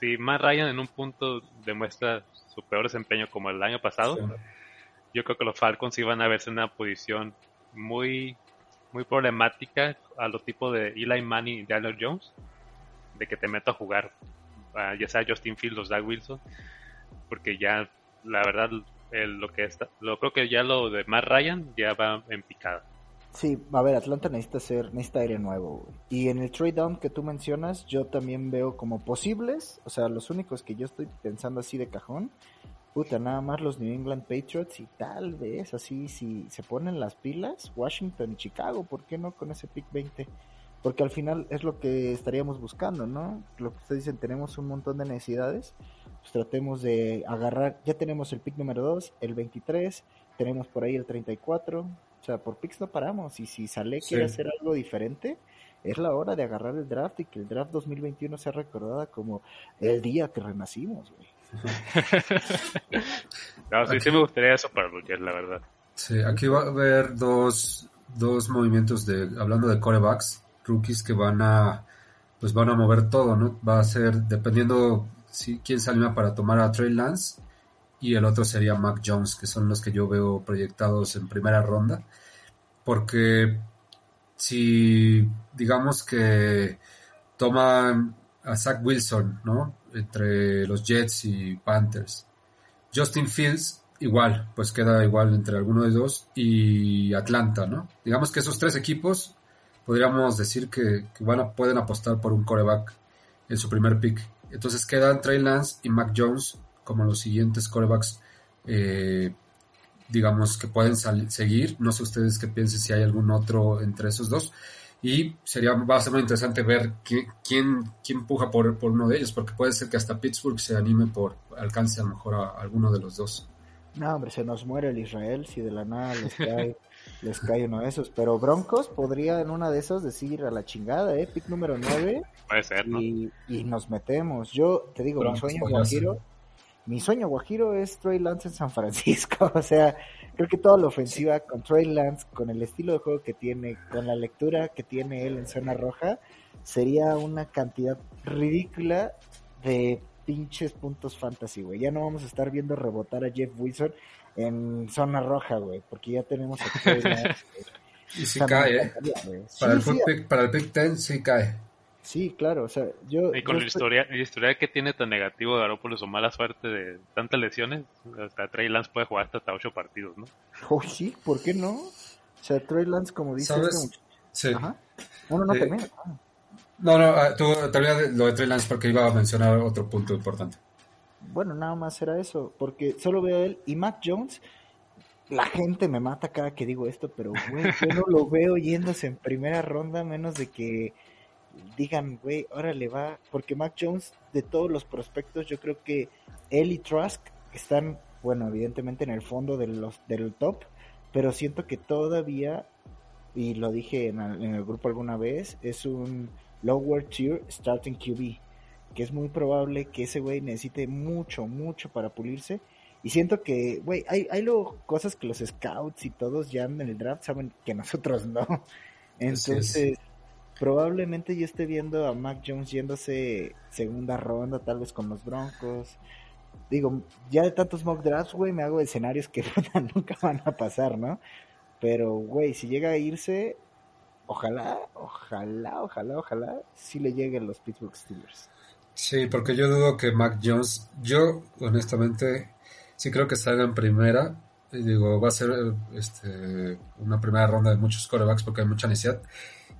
Si Matt Ryan en un punto demuestra su peor desempeño como el año pasado, Sí. yo creo que los Falcons iban a verse en una posición muy, muy problemática a los tipos de Eli Manning y Daniel Jones, de que te meto a jugar ya sea Justin Fields o Zach Wilson, porque ya, la verdad, el- lo que está, lo creo que ya lo de Matt Ryan ya va en picada. Sí, a ver, Atlanta necesita ser, necesita aire nuevo. Y en el trade down que tú mencionas, yo también veo como posibles, o sea, los únicos que yo estoy pensando así de cajón, puta, nada más los New England Patriots y tal vez así, si se ponen las pilas, Washington y Chicago, ¿por qué no con ese pick 20? Porque al final es lo que estaríamos buscando, ¿no? Lo que ustedes dicen, tenemos un montón de necesidades, pues tratemos de agarrar, ya tenemos el pick número 2, el 23, tenemos por ahí el 34, o sea, por picks no paramos. Y si Sale Sí. quiere hacer algo diferente, es la hora de agarrar el draft y que el draft 2021 sea recordada como el día que renacimos, güey. No, sí, sí me gustaría eso para Jets, la verdad. Sí, aquí va a haber dos, dos movimientos de, hablando de corebacks, rookies que van a, pues van a mover todo, ¿no? Va a ser, dependiendo si, quién se anima para tomar a Trey Lance y el otro sería Mac Jones, que son los que yo veo proyectados en primera ronda, porque si digamos que toman a Zach Wilson, ¿no? Entre los Jets y Panthers. Justin Fields, igual, pues queda igual entre alguno de dos y Atlanta, ¿no? Digamos que esos tres equipos podríamos decir que, van a, pueden apostar por un coreback en su primer pick. Entonces quedan Trey Lance y Mac Jones como los siguientes corebacks, eh, digamos, que pueden seguir. No sé ustedes qué piensen si hay algún otro entre esos dos. Y sería, va a ser muy interesante ver quién, quién, quién puja por, por uno de ellos, porque puede ser que hasta Pittsburgh se anime por alcance a lo mejor a alguno de los dos. No, hombre, se nos muere el Israel si de la nada les cae, les cae uno de esos. Pero Broncos podría en una de esas decir a la chingada, ¿eh? Pick número 9 Puede ser, ¿no? y, y nos metemos. Yo te digo, Broncos mi sueño guajiro, mi sueño guajiro es Trey Lance en San Francisco. O sea, creo que toda la ofensiva con Trey Lance, con el estilo de juego que tiene, con la lectura que tiene él en zona roja, sería una cantidad ridícula de pinches puntos fantasy, güey. Ya no vamos a estar viendo rebotar a Jeff Wilson en zona roja, güey, porque ya tenemos a Trey Lance. Y si cae, ¿eh? Para, el Sí, pick, para el pick 10 sí cae. Sí, claro, o sea, yo... Y con yo el estoy- historial, el historial que tiene tan negativo Garoppolo o mala suerte de tantas lesiones, hasta Trey Lance puede jugar hasta, hasta 8 partidos, ¿no? Oh, sí, ¿por qué no? O sea, Trey Lance, como dice ¿Sabes? este muchacho- Sí. Ajá. No, no, no, Eh, termina. Ah. No, no, ah, tú termina lo de Trey Lance porque iba a mencionar otro punto importante. Bueno, nada más era eso, porque solo veo a él y Mac Jones. La gente me mata cada que digo esto, pero güey, yo no lo veo yéndose en primera ronda, menos de que digan, güey, órale va, porque Mac Jones, de todos los prospectos, yo creo que él y Trask están, bueno, evidentemente en el fondo de los, del top, pero siento que todavía, y lo dije en el, en el grupo alguna vez, es un lower tier starting QB que es muy probable que ese güey necesite mucho, mucho para pulirse. Y siento que, güey, hay, hay luego cosas que los scouts y todos ya en el draft saben que nosotros no. Entonces, probablemente yo esté viendo a Mac Jones yéndose segunda ronda, tal vez con los Broncos. Digo, ya de tantos mock drafts, güey, me hago escenarios que nunca van a pasar, ¿no? Pero, güey, si llega a irse, ojalá, ojalá, ojalá, ojalá, sí le lleguen los Pittsburgh Steelers. Sí, porque yo dudo que Mac Jones, yo honestamente sí creo que salga en primera. Y digo, va a ser este, una primera ronda de muchos corebacks porque hay mucha necesidad.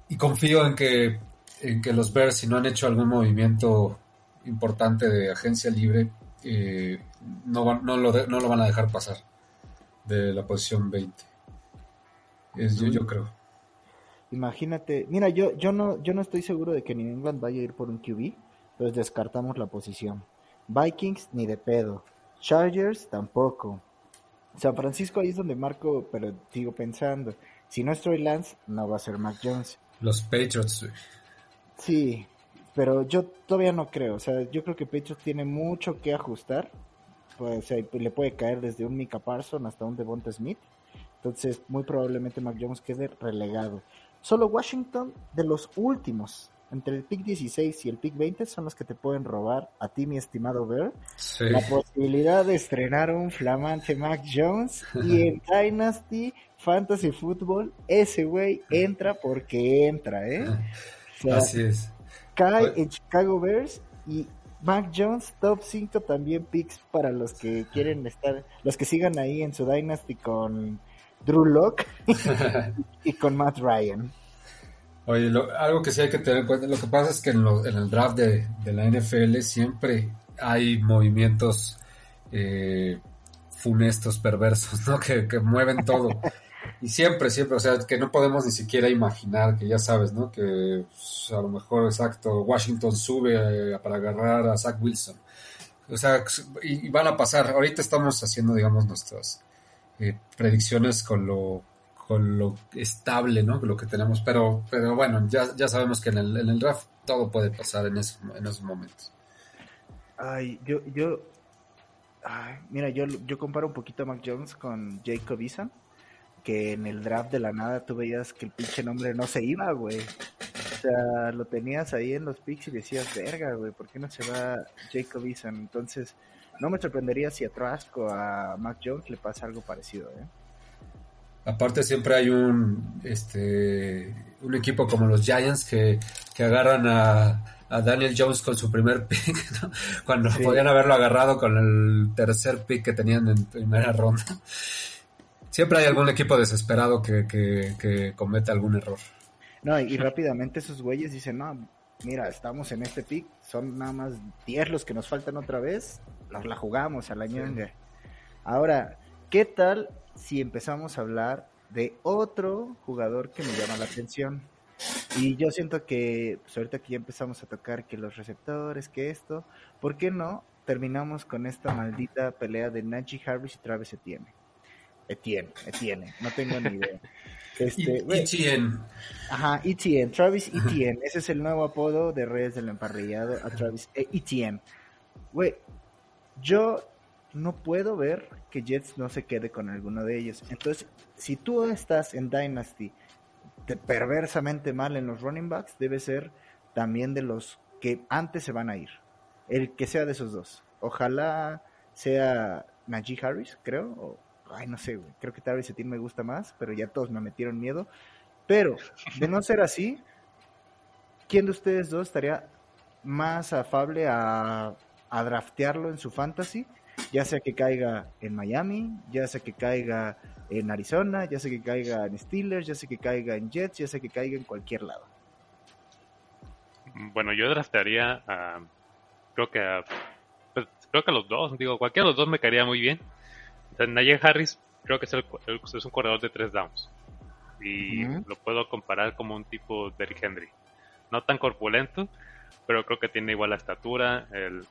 Y confío en que, en que los Bears, si no han hecho algún movimiento importante de agencia libre, eh, no, van- no, lo de- no lo van a dejar pasar de la posición 20. Es, yo, yo creo. Imagínate, mira, yo, yo no, yo no estoy seguro de que New England vaya a ir por un QB, entonces descartamos la posición. Vikings ni de pedo. Chargers tampoco. San Francisco ahí es donde marco, pero sigo pensando, si no es Troy Lance, no va a ser Mac Jones. Los Patriots. Sí, pero yo todavía no creo, o sea, yo creo que Patriots tiene mucho que ajustar. Pues, o sea, le puede caer desde un Mika Parson hasta un Devonta Smith. Entonces, muy probablemente Mac Jones quede relegado. Solo Washington, de los últimos, entre el pick 16 y el pick 20, son los que te pueden robar a ti, mi estimado Bear, Sí. la posibilidad de estrenar un flamante Mac Jones. Y en Dynasty Fantasy Football, ese güey entra porque entra, ¿eh? O sea, Así es. cae en Chicago Bears y Mac Jones, top 5 también picks para los que quieren estar, los que sigan ahí en su Dynasty con Drew Locke y con Matt Ryan. Oye, lo- algo que sí hay que tener en cuenta, lo que pasa es que en, lo- en el draft de, de la NFL siempre hay movimientos eh, funestos, perversos, ¿no? Que, que mueven todo. Y siempre, siempre, o sea, que no podemos ni siquiera imaginar, que ya sabes, ¿no? Que pues, a lo mejor, exacto, Washington sube eh, para agarrar a Zach Wilson. O sea, y, van a pasar. Ahorita estamos haciendo, digamos, nuestras eh, predicciones con lo con lo estable, ¿no? Con lo que tenemos, pero, pero bueno, ya, ya sabemos que en el, en el draft todo puede pasar en, esos- en esos momentos. Ay, yo, yo, mira, yo, yo comparo un poquito a Mac Jones con Jacob Eason, que en el draft de la nada tú veías que el pinche nombre no se iba, güey. O sea, lo tenías ahí en los picks y decías, verga, güey, ¿por qué no se va Jacob Eason? Entonces, no me sorprendería si a Trask o a Mac Jones le pasa algo parecido, ¿eh? Aparte siempre hay un este un equipo como los Giants que, que agarran a, a Daniel Jones con su primer pick, ¿no? cuando Sí. podían haberlo agarrado con el tercer pick que tenían en primera ronda. Siempre hay algún equipo desesperado que, que, que comete algún error. No, y, rápidamente esos güeyes dicen, no, mira, estamos en este pick, son nada más 10 los que nos faltan otra vez, nos la jugamos a la ñonga. Ahora, ¿qué tal si empezamos a hablar de otro jugador que me llama la atención? Y yo siento que, pues ahorita que ya empezamos a tocar que los receptores, que esto, ¿por qué no terminamos con esta maldita pelea de Najee Harris y Travis Etienne? Etienne, Etienne, no tengo ni idea. Este, Etienne. Ajá, Etienne, Travis Etienne. Ese es el nuevo apodo de Redes del Emparrillado a Travis eh, Etienne. Güey, yo no puedo ver que Jets no se quede con alguno de ellos. Entonces, si tú estás en Dynasty te- perversamente mal en los running backs, debe ser también de los que antes se van a ir. El que sea de esos dos. Ojalá sea Najee Harris, creo. O, ay, no sé, güey. Creo que Travis Etienne me gusta más, pero ya todos me metieron miedo. Pero, de no ser así, ¿quién de ustedes dos estaría más afable a, draftearlo en su fantasy? Ya sea que caiga en Miami, ya sea que caiga en Arizona, ya sea que caiga en Steelers, ya sea que caiga en Jets, ya sea que caiga en cualquier lado. Bueno, yo draftearía a. Creo que pues, creo que a los dos. Digo, cualquiera de los dos me caería muy bien. O sea, Najee Harris, creo que es, el, el- es un corredor de tres downs. Y lo puedo comparar como un tipo Derrick Henry. No tan corpulento, pero creo que tiene igual la estatura, el,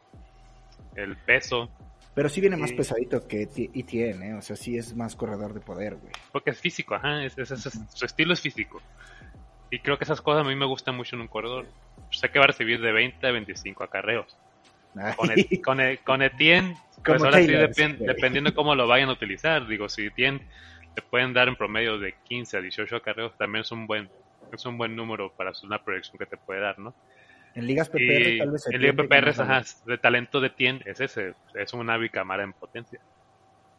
el peso. Pero sí viene más pesadito que Etienne, ¿eh? O sea, sí es más corredor de poder, güey. Porque es físico, ajá. es- es- es- su estilo es físico. Y creo que esas cosas a mí me gustan mucho en un corredor. Sé que va a recibir de 20 a 25 acarreos. Con, Et- con, con Etienne, pues ahora sí, dependiendo de cómo lo vayan a utilizar. Digo, si Etienne le pueden dar en promedio de 15 a 18 acarreos, también es un buen es un buen número para una proyección que te puede dar, ¿no? en ligas PPR Y tal vez el Etienne PPR, ajá, de talento de Etienne es ese, es un Avi Camara en potencia.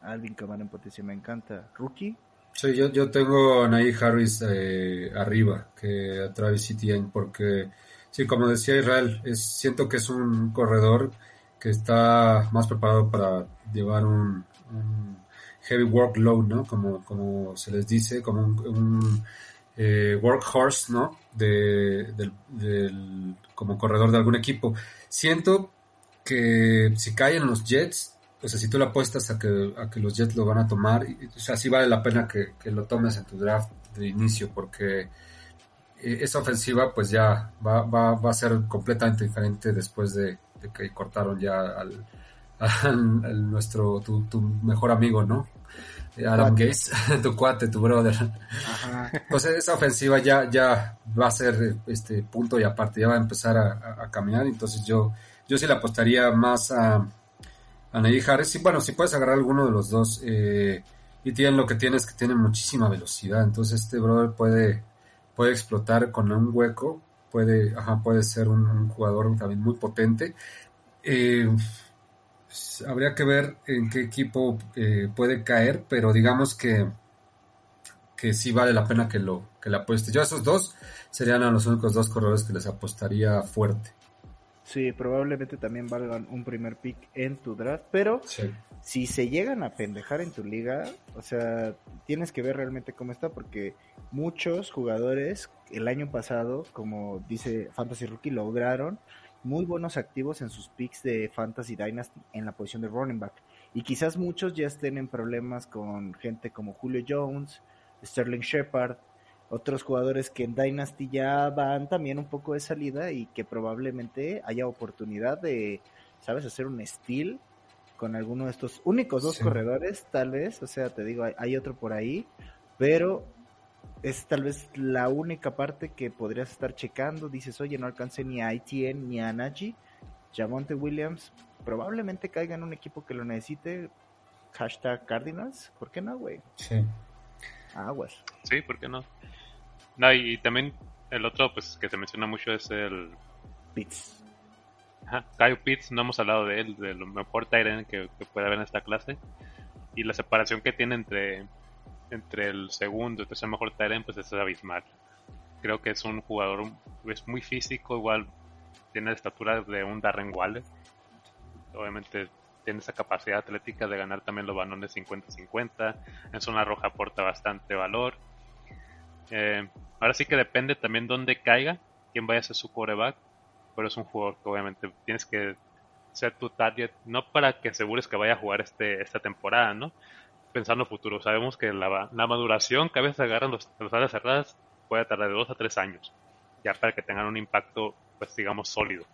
Alvin Kamara en potencia, me encanta. Rookie, Sí, yo, yo tengo a Najee Harris eh, arriba que a Travis Etienne porque, sí, como decía Israel, es, siento que es un corredor que está más preparado para llevar un, heavy workload, ¿no? Como, como se les dice, como un, eh, workhorse, ¿no? De, del, como corredor de algún equipo. Siento que si caen los Jets, o sea, si tú le apuestas a que, a que los Jets lo van a tomar, o sea, sí vale la pena que, que lo tomes en tu draft de inicio, porque esa ofensiva pues ya va, va, va a ser completamente diferente después de, de que cortaron ya al, al- al nuestro, tu, tu mejor amigo, ¿no? Eh, Adam. Gates, tu cuate, tu brother. ajá. Pues esa ofensiva ya, ya va a ser este punto y aparte, ya va a empezar a, a- a caminar. Entonces yo, yo sí le apostaría más a, a Najee Harris. Y bueno, si puedes agarrar alguno de los dos. eh, y tienen lo que tiene es que tiene muchísima velocidad. Entonces este brother puede, puede explotar con un hueco. Puede, ajá, puede ser un, jugador también muy potente. Eh, habría que ver en qué equipo eh, puede caer, pero digamos que que sí vale la pena que lo que le apueste. Yo a esos dos serían a los únicos dos corredores que les apostaría fuerte. Sí, probablemente también valgan un primer pick en tu draft, pero Sí. si se llegan a pendejar en tu liga, o sea, tienes que ver realmente cómo está, porque muchos jugadores el año pasado, como dice Fantasy Rookie, lograron muy buenos activos en sus picks de Fantasy Dynasty en la posición de running back. Y quizás muchos ya estén en problemas con gente como Julio Jones, Sterling Shepard, otros jugadores que en Dynasty ya van también un poco de salida y que probablemente haya oportunidad de, ¿sabes?, hacer un steal con alguno de estos únicos dos Sí. corredores, tal vez, o sea, te digo, hay, hay otro por ahí, pero es tal vez la única parte que podrías estar checando, dices, oye, no alcancé ni a ITN ni a Najee, Jamonte Williams probablemente caiga en un equipo que lo necesite, hashtag Cardinals, ¿por qué no, güey? Sí. Aguas. Sí, ¿por qué no? No, y, y también el otro pues que se menciona mucho es el Pitts. ajá, Kyle Pitts, no hemos hablado de él, de lo mejor Tyrant que, que puede haber en esta clase. Y la separación que tiene entre, entre el segundo y el tercer mejor Tyrant pues es abismal. Creo que es un jugador es muy físico, igual tiene la estatura de un Darren Waller. Obviamente tiene esa capacidad atlética de ganar también los balones 50-50. En zona roja aporta bastante valor. Eh, ahora sí que depende también dónde caiga, quién vaya a ser su coreback. Pero es un jugador que obviamente tienes que ser tu target, no para que asegures que vaya a jugar este, esta temporada, ¿no? Pensando futuro. Sabemos que la, la maduración que a veces agarran los, los alas cerradas puede tardar de dos a tres años, ya para que tengan un impacto, pues digamos, sólido.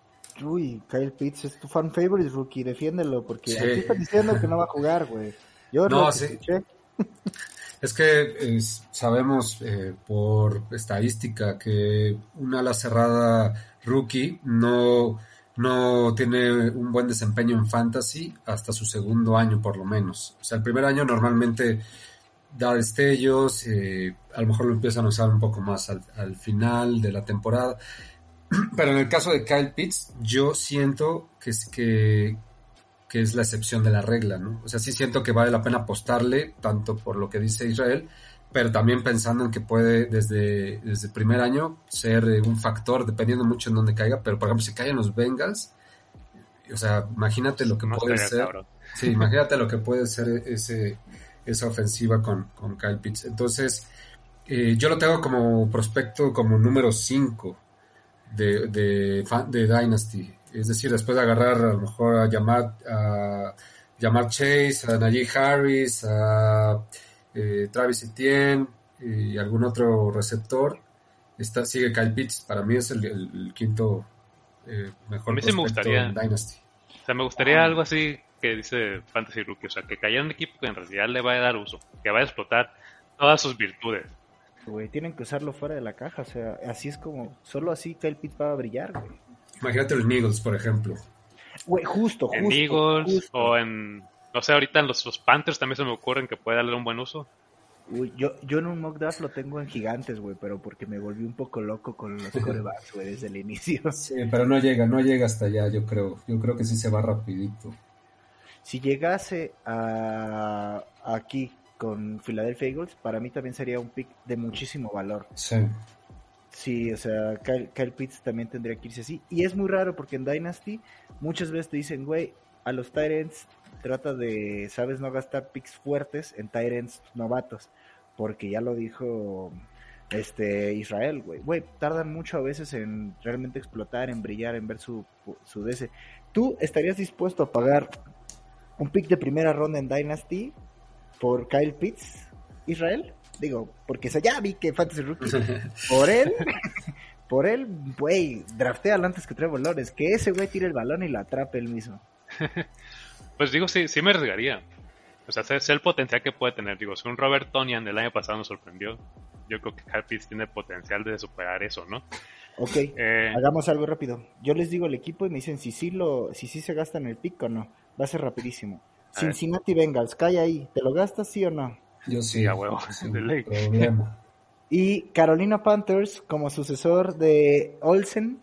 Uy, Kyle Pitts es tu fan favorite, rookie, defiéndelo, porque Sí. aquí están diciendo que no va a jugar, güey. Yo No, lo sí. escuché, Es que sabemos eh, por estadística que una ala cerrada rookie no, no tiene un buen desempeño en fantasy hasta su segundo año por lo menos. O sea, el primer año normalmente da destellos, eh, a lo mejor lo empiezan a usar un poco más al, al final de la temporada. Pero en el caso de Kyle Pitts, yo siento que que, que es la excepción de la regla, ¿no? O sea, sí siento que vale la pena apostarle, tanto por lo que dice Israel, pero también pensando en que puede desde, desde el primer año ser eh, un factor, dependiendo mucho en dónde caiga, pero por ejemplo, si caen los Bengals, o sea, imagínate lo que puede ser. cabrón. Sí, imagínate lo que puede ser ese, esa ofensiva con, con Kyle Pitts. Entonces, eh, yo lo tengo como prospecto como número 5 de, de, de Dynasty. Es decir, después de agarrar a lo mejor a llamar a llamar Chase, a Najee Harris, a eh, Travis Etienne y algún otro receptor, está, sigue Kyle Pitts. Para mí es el, el- el quinto eh, mejor A mí sí me gustaría. en Dynasty. O sea, me gustaría algo así que dice Fantasy Rookie, o sea, que cayera un equipo que en realidad le vaya a dar uso, que vaya a explotar todas sus virtudes. güey, tienen que usarlo fuera de la caja, o sea, así es como, solo así Kyle Pitts va a brillar, güey. Imagínate los Eagles, por ejemplo. Güey, justo, justo. en Eagles justo. o en, no sé, ahorita en los, los Panthers también se me ocurren que puede darle un buen uso. Uy, yo, yo en un mock draft lo tengo en gigantes, güey, pero porque me volví un poco loco con los corebacks, güey, desde el inicio. Sí, pero no llega, no llega hasta allá, yo creo. Yo creo que sí se va rapidito. Si llegase a aquí con Philadelphia Eagles, para mí también sería un pick de muchísimo valor. Sí. Sí, o sea, Kyle, Kyle Pitts también tendría que irse así. Y es muy raro porque en Dynasty muchas veces te dicen, güey, a los Tyrants trata de, sabes, no gastar picks fuertes en Tyrants novatos. Porque ya lo dijo este Israel, güey. Güey, tardan mucho a veces en realmente explotar, en brillar, en ver su, su DC. ¿Tú estarías dispuesto a pagar un pick de primera ronda en Dynasty por Kyle Pitts, Israel? Digo, porque ya vi que Fantasy Rookie por él, por él, güey, draftealo antes que Trevor Lawrence, que ese güey tire el balón y lo atrape él mismo. Pues digo, sí, sí me arriesgaría. O sea, sé, sé el potencial que puede tener. Digo, si un Robert Tonian del año pasado nos sorprendió, yo creo que Pitts tiene potencial de superar eso, ¿no? Ok, Eh, hagamos algo rápido. Yo les digo al equipo y me dicen si sí lo, si sí se gasta en el pick o no. Va a ser rapidísimo. A ver. Cincinnati Bengals, cae ahí, ¿te lo gastas sí o no? Yo sí. Sí, a huevo, sin de ley. problema. Y Carolina Panthers como sucesor de Olsen.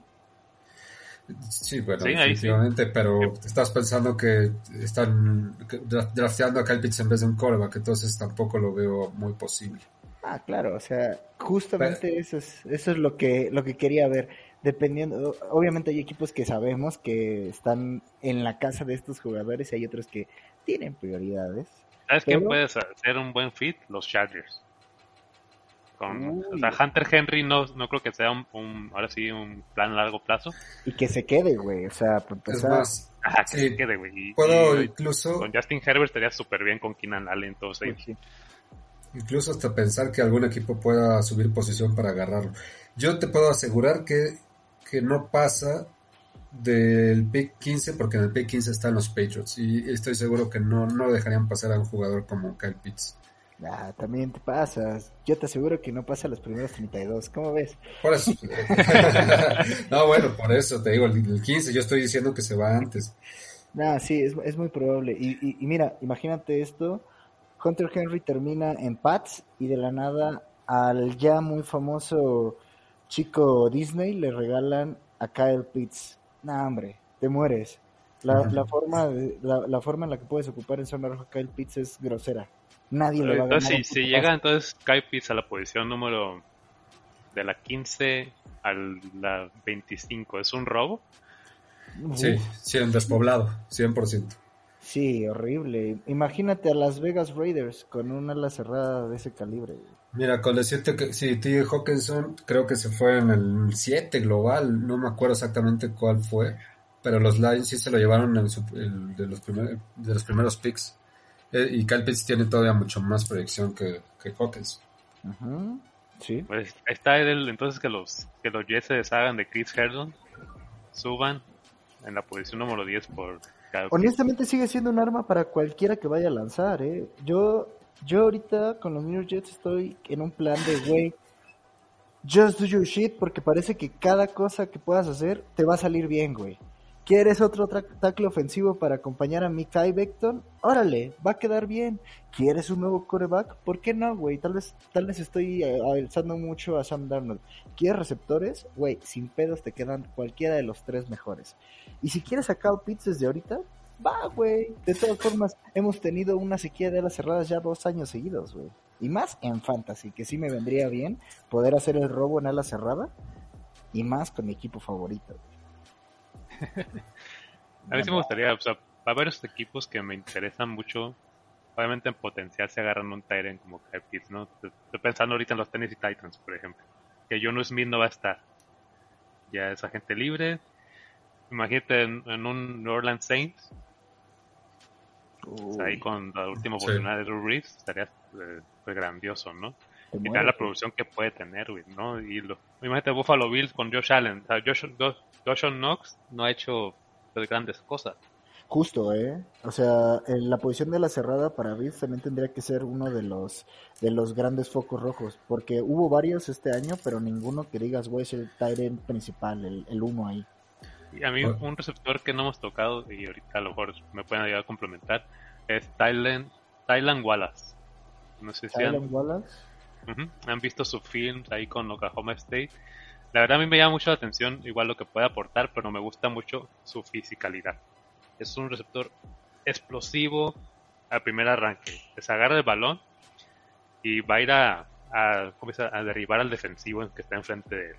Sí, bueno, Sí, ahí sí. definitivamente, pero estás pensando que están dra- drafteando a Kyle Pitts en vez de un coreback, entonces tampoco lo veo muy posible. Ah, claro, o sea, justamente eso es, eso es lo que, lo que quería ver. dependiendo, obviamente hay equipos que sabemos que están en la casa de estos jugadores y hay otros que tienen prioridades. ¿Sabes quién Pero- puede hacer un buen fit? Los Chargers. Con, o sea, Hunter Henry no, no creo que sea un, un- ahora sí un plan a largo plazo. Y que se quede, güey. O sea, para empezar, más, Ajá, que Sí. se quede, güey. Puedo y- incluso, con Justin Herbert estaría súper bien con Keenan Allen, entonces pues, sí. incluso hasta pensar que algún equipo pueda subir posición para agarrarlo. Yo te puedo asegurar que, que no pasa del pick 15 porque en el pick 15 están los Patriots y estoy seguro que no, no dejarían pasar a un jugador como Kyle Pitts. Ah, también te pasas. Yo te aseguro que no pasa los primeros 32. ¿Cómo ves? Por eso. no, bueno, por eso te digo, el, el 15 yo estoy diciendo que se va antes. Ah, sí, es, es muy probable. Y, y, y mira, imagínate esto. Hunter Henry termina en Pats y de la nada al ya muy famoso chico Disney le regalan a Kyle Pitts. Nah, hombre, te mueres. La, la forma de- la, la forma en la que puedes ocupar en zona roja a Kyle Pitts es grosera. Nadie le va a ganar. Entonces, si, llega entonces Kyle Pitts a la posición número de la 15 a la 25, ¿es un robo? Sí, Uf, sí, en despoblado, 100%. sí, horrible. Imagínate a Las Vegas Raiders con una ala cerrada de ese calibre. Mira, con decirte que sí, T. Hawkinson creo que se fue en el 7 global, no me acuerdo exactamente cuál fue, pero los Lions sí se lo llevaron en su- el- de, los primer- de los primeros picks. Eh, y Kyle Pitts tiene todavía mucho más proyección que, que Hawkins. Ujú, Sí. Pues está el, entonces que los que los Jets se deshagan de Chris Herndon, suban en la posición número 10 por. Honestamente sigue siendo un arma para cualquiera que vaya a lanzar, ¿eh? Yo, yo ahorita con los New Jets estoy en un plan de, güey, just do your shit porque parece que cada cosa que puedas hacer te va a salir bien, güey. ¿Quieres otro tackle ofensivo para acompañar a Mikai Beckton? Órale, va a quedar bien. ¿Quieres un nuevo coreback? ¿Por qué no, güey? Tal vez, tal vez estoy eh, alzando mucho a Sam Darnold. ¿Quieres receptores? Güey, sin pedos te quedan cualquiera de los tres mejores. Y si quieres a Kyle Pitts desde ahorita, va, güey. De todas formas, hemos tenido una sequía de alas cerradas ya dos años seguidos, güey. Y más en Fantasy, que sí me vendría bien poder hacer el robo en ala cerrada. Y más con mi equipo favorito. A mí sí me gustaría, o sea, va a estos equipos que me interesan mucho. Obviamente en potencial se agarran un Tyrant como Kyle ¿no? Estoy pensando ahorita en los Tennessee Titans, por ejemplo. Que John Smith no va a estar. Ya es agente libre. Imagínate en, en un New Orleans Saints, o sea, ahí con la última Sí. oportunidad de Drew Brees, estaría eh, pues, grandioso, ¿no? Y tal la producción que puede tener, güey, ¿no? Y lo, imagínate Buffalo Bills con Josh Allen. O sea, Josh, Josh, Josh Knox no ha hecho pues, grandes cosas. Justo, ¿eh? O sea, en la posición de la cerrada para Bills también tendría que ser uno de los de los grandes focos rojos, porque hubo varios este año, pero ninguno que digas, güey, es el Tyrant principal, el, el uno ahí. Y a mí un receptor que no hemos tocado y ahorita a lo mejor me pueden ayudar a complementar es Tylen, Tylan Wallace. No sé si han, Tylan Wallace. Han visto sus films ahí con Oklahoma State. La verdad a mí me llama mucho la atención igual lo que puede aportar, pero me gusta mucho su fisicalidad. Es un receptor explosivo al primer arranque. Se agarra el balón y va a ir a, a, a derribar al defensivo que está enfrente de él.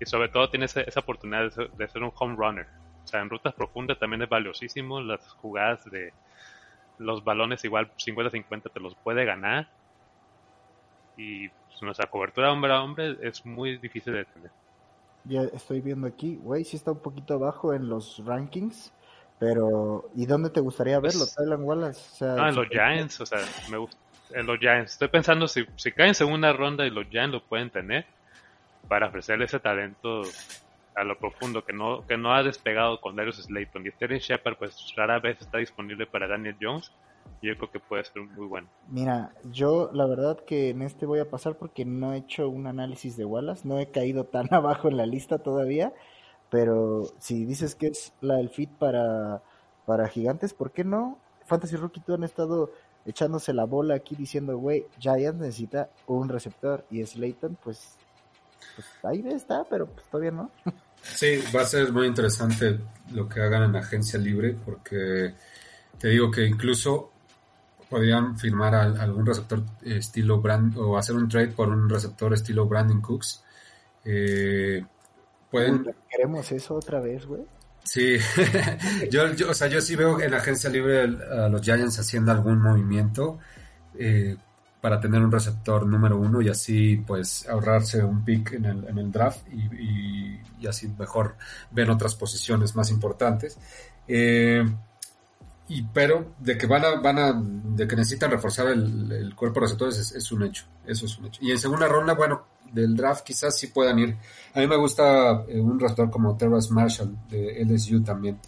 Y sobre todo tiene esa, esa oportunidad de ser, de ser un home runner. O sea, en rutas profundas también es valiosísimo. Las jugadas de los balones igual 50-50 te los puede ganar. Y pues, nuestra cobertura hombre a hombre es muy difícil de tener. Ya estoy viendo aquí, güey, sí está un poquito abajo en los rankings, pero ¿y dónde te gustaría verlo, Pues- Tylan Wallace? O sea, Ah, en los Giants, o sea, me gusta. En los Giants. Estoy pensando si, si cae en segunda ronda y los Giants lo pueden tener para ofrecerle ese talento a lo profundo que no que no ha despegado con Darius Slayton. Y Sterling Shepard, pues rara vez está disponible para Daniel Jones. Y yo creo que puede ser muy bueno. Mira, yo la verdad que en este voy a pasar porque no he hecho un análisis de Wallace, no he caído tan abajo en la lista todavía, pero si dices que es la el fit para, para gigantes, ¿por qué no? Fantasy Rookie tú han estado echándose la bola aquí diciendo, güey, Giants necesita un receptor y Slayton, pues, pues ahí está, pero pues todavía no. Sí, va a ser muy interesante lo que hagan en agencia libre porque te digo que incluso podrían firmar a, algún receptor eh, estilo Brand o hacer un trade por un receptor estilo Brandon Cooks. Eh, pueden, ¿Queremos eso otra vez, güey? Sí, yo, yo, o sea, yo sí veo en la agencia libre a los Giants haciendo algún movimiento eh, para tener un receptor número uno y así pues ahorrarse un pick en el, en el draft y, y- y así mejor ven otras posiciones más importantes. Eh, y pero de que van a, van a, de que necesitan reforzar el, el cuerpo de receptores es, es un hecho, eso es un hecho. Y en segunda ronda, bueno, del draft quizás sí puedan ir. A mí me gusta eh, un receptor como Terrace Marshall de LSU también.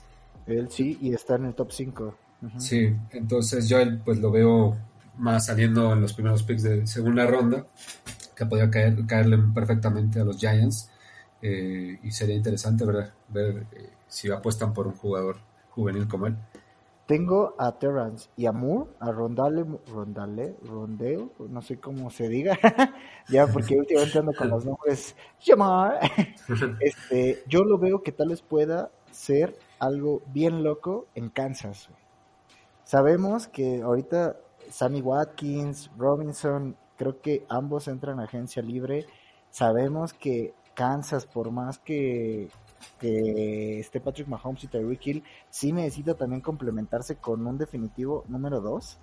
Él sí, y está en el top 5. Sí, entonces yo él, pues lo veo más saliendo en los primeros picks de segunda ronda, que podría caer, caerle perfectamente a los Giants. eh, y sería interesante ver, ver eh, si apuestan por un jugador juvenil como él. Tengo a Terrance y a Moore, a Rondale, Rondale, Rondale, no sé cómo se diga, ya porque últimamente ando con los nombres llamar. Este, yo lo veo que tal vez pueda ser algo bien loco en Kansas. Sabemos que ahorita Sammy Watkins, Robinson, creo que ambos entran a agencia libre. Sabemos que Kansas, por más que, que esté Patrick Mahomes y Tyreek Hill, sí necesita también complementarse con un definitivo número 2.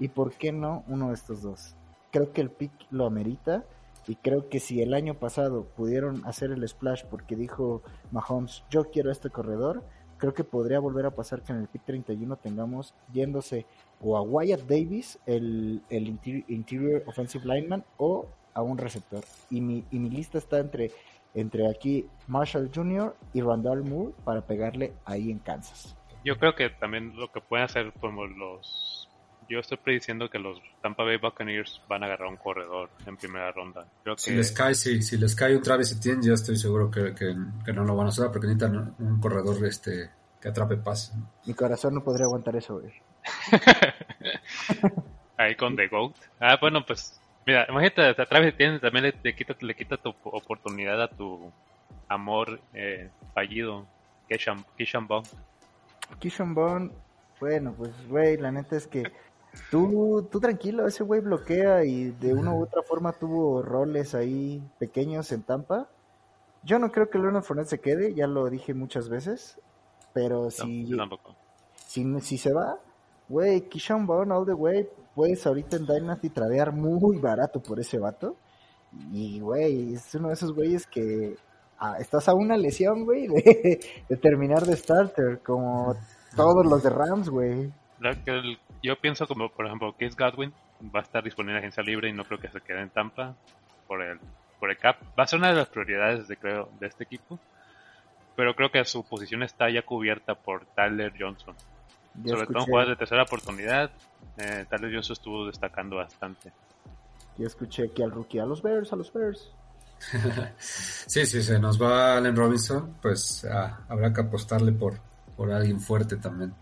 ¿Y por qué no uno de estos dos? Creo que el pick lo amerita. Y creo que si el año pasado pudieron hacer el splash porque dijo Mahomes, yo quiero este corredor, creo que podría volver a pasar que en el pick 31 tengamos yéndose o a Wyatt Davis, el, el inter- interior offensive lineman, o a un receptor. Y mi, y mi lista está entre, entre aquí Marshall Jr. y Randall Moore para pegarle ahí en Kansas. Yo creo que también lo que pueden hacer como los... Yo estoy prediciendo que los Tampa Bay Buccaneers van a agarrar un corredor en primera ronda. Creo que Si les cae, sí, si les cae un Travis Etienne, yo estoy seguro que, que- que no lo van a usar porque necesitan un corredor este que atrape pase. Mi corazón no podría aguantar eso, güey. ahí con The Goat. Ah, bueno, pues mira, imagínate, a Travis Etienne también le, le quita, le quita tu oportunidad a tu amor eh, fallido, Keishan Bond. Kishon Bond, bueno, pues, güey, la neta es que tú, tú tranquilo, ese güey bloquea y de una u otra forma tuvo roles ahí pequeños en Tampa. Yo no creo que Leonard Fournette se quede, ya lo dije muchas veces, pero No, si, yo tampoco. si, si se va, güey, Kishon Bond all the way, puedes ahorita en Dynasty tradear muy barato por ese vato. Y, güey, es uno de esos güeyes que ah, estás a una lesión, güey, de, de terminar de starter, como todos los de Rams, güey. Que yo pienso como, por ejemplo, Case Godwin va a estar disponible en agencia libre y no creo que se quede en Tampa por el, por el cap. Va a ser una de las prioridades de, creo, de este equipo. Pero creo que su posición está ya cubierta por Tyler Johnson. Ya Sobre todo en jugadas de tercera oportunidad, eh, Tyler Johnson estuvo destacando bastante. ya escuché aquí al rookie, a los Bears, a los Bears. Sí, sí, se nos va Allen Robinson, pues ah, habrá que apostarle por, por alguien fuerte también.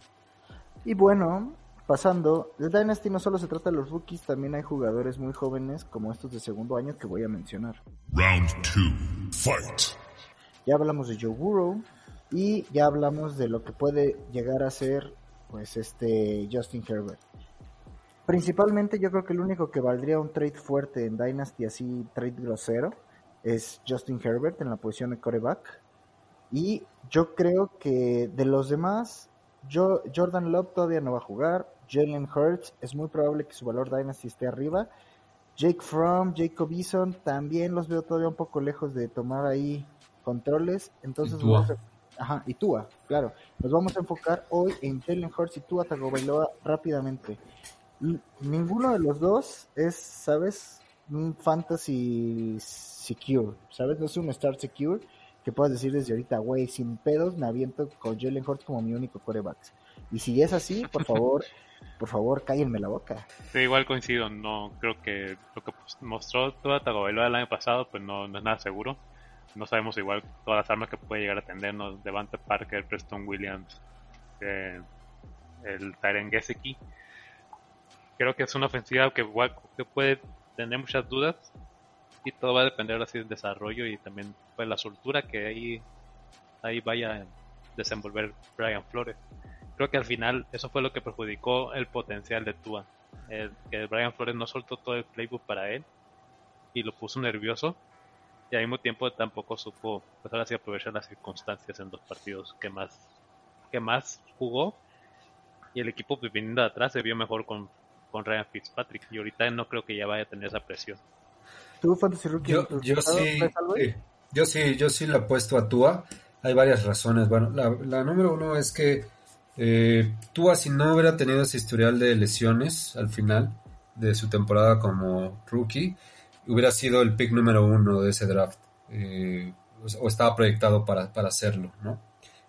Y bueno, pasando, de Dynasty no solo se trata de los rookies, también hay jugadores muy jóvenes como estos de segundo año que voy a mencionar. Round two. Fight. Ya hablamos de Joe Burrow y ya hablamos de lo que puede llegar a ser pues este Justin Herbert. Principalmente yo creo que el único que valdría un trade fuerte en Dynasty así trade grosero es Justin Herbert en la posición de coreback. Y yo creo que de los demás, yo, Jordan Love todavía no va a jugar. Jalen Hurts es muy probable que su valor Dynasty esté arriba. Jake Fromm, Jacob Eason también los veo todavía un poco lejos de tomar ahí controles. Entonces, Y Tua. a- ajá, y Tua, claro. Nos vamos a enfocar hoy en Jalen Hurts y Tua Tagovailoa rápidamente. Ninguno de los dos es, ¿sabes? Un fantasy secure, ¿sabes? No es un start secure que puedas decir desde ahorita, güey, sin pedos me aviento con Jalen Hurts como mi único coreback. Y si es así, por favor, por favor, cállenme la boca. Sí, igual coincido, no creo que lo que mostró toda Tagovailoa el año pasado pues no, es nada seguro. No sabemos igual todas las armas que puede llegar a tener, ¿no? Devante Parker, Preston Williams, eh, el Tyren Gesicki. Creo que es una ofensiva que igual que puede tener muchas dudas y todo va a depender así del desarrollo y también pues la soltura que ahí, ahí vaya a desenvolver Brian Flores creo que al final eso fue lo que perjudicó el potencial de Tua. El, que Brian Flores no soltó todo el playbook para él y lo puso nervioso. y al mismo tiempo tampoco supo, pues ahora sí aprovechar las circunstancias en los partidos que más, que más jugó. Y el equipo pues, viniendo de atrás se vio mejor con, con Ryan Fitzpatrick. Y ahorita no creo que ya vaya a tener esa presión. ¿Tú, Fantasy Rookie? Yo, ¿tu yo sí, ahí? eh, yo sí, yo sí le apuesto a Tua. Hay varias razones. Bueno, la, la número uno es que eh, Tua, si no hubiera tenido ese historial de lesiones al final de su temporada como rookie, hubiera sido el pick número uno de ese draft. Eh, o, estaba proyectado para, para hacerlo, ¿no?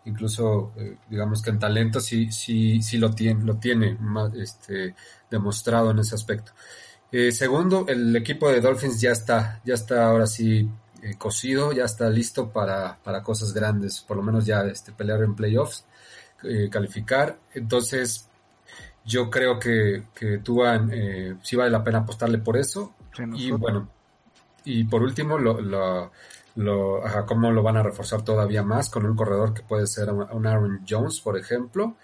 Incluso, eh, digamos que en talento sí, sí, sí lo tiene, lo tiene ma- este, demostrado en ese aspecto. Eh, segundo, el equipo de Dolphins ya está, ya está ahora sí cocido, ya está listo para, para cosas grandes, por lo menos ya este, pelear en playoffs, eh, calificar. Entonces, yo creo que, que Tua eh, sí vale la pena apostarle por eso. Y bueno, y por último, lo, lo, lo- ajá, cómo lo van a reforzar todavía más con un corredor que puede ser un Aaron Jones, por ejemplo,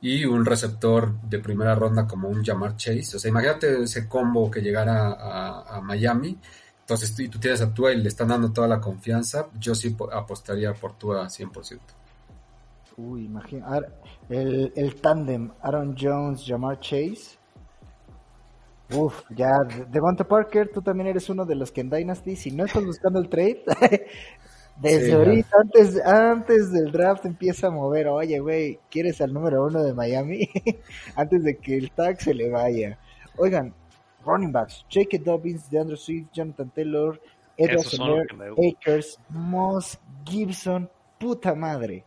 y un receptor de primera ronda como un Jamar Chase. O sea, imagínate ese combo que llegara a, a Miami. Entonces, tú, y tú tienes a Tua y le están dando toda la confianza. Yo sí po- apostaría por Tua 100%. Uy, imagina. El, el tándem Aaron Jones, Jamar Chase. Uf, ya. Devonta Parker, tú también eres uno de los que en Dynasty, si no estás buscando el trade, desde Sí, ahorita, antes, antes del draft empieza a mover. Oye, güey, ¿quieres al número uno de Miami? antes de que el tag se le vaya. Oigan, running backs: J.K. Dobbins, DeAndre Swift, Jonathan Taylor, Edward. Akers, Moss, Gibson, puta madre.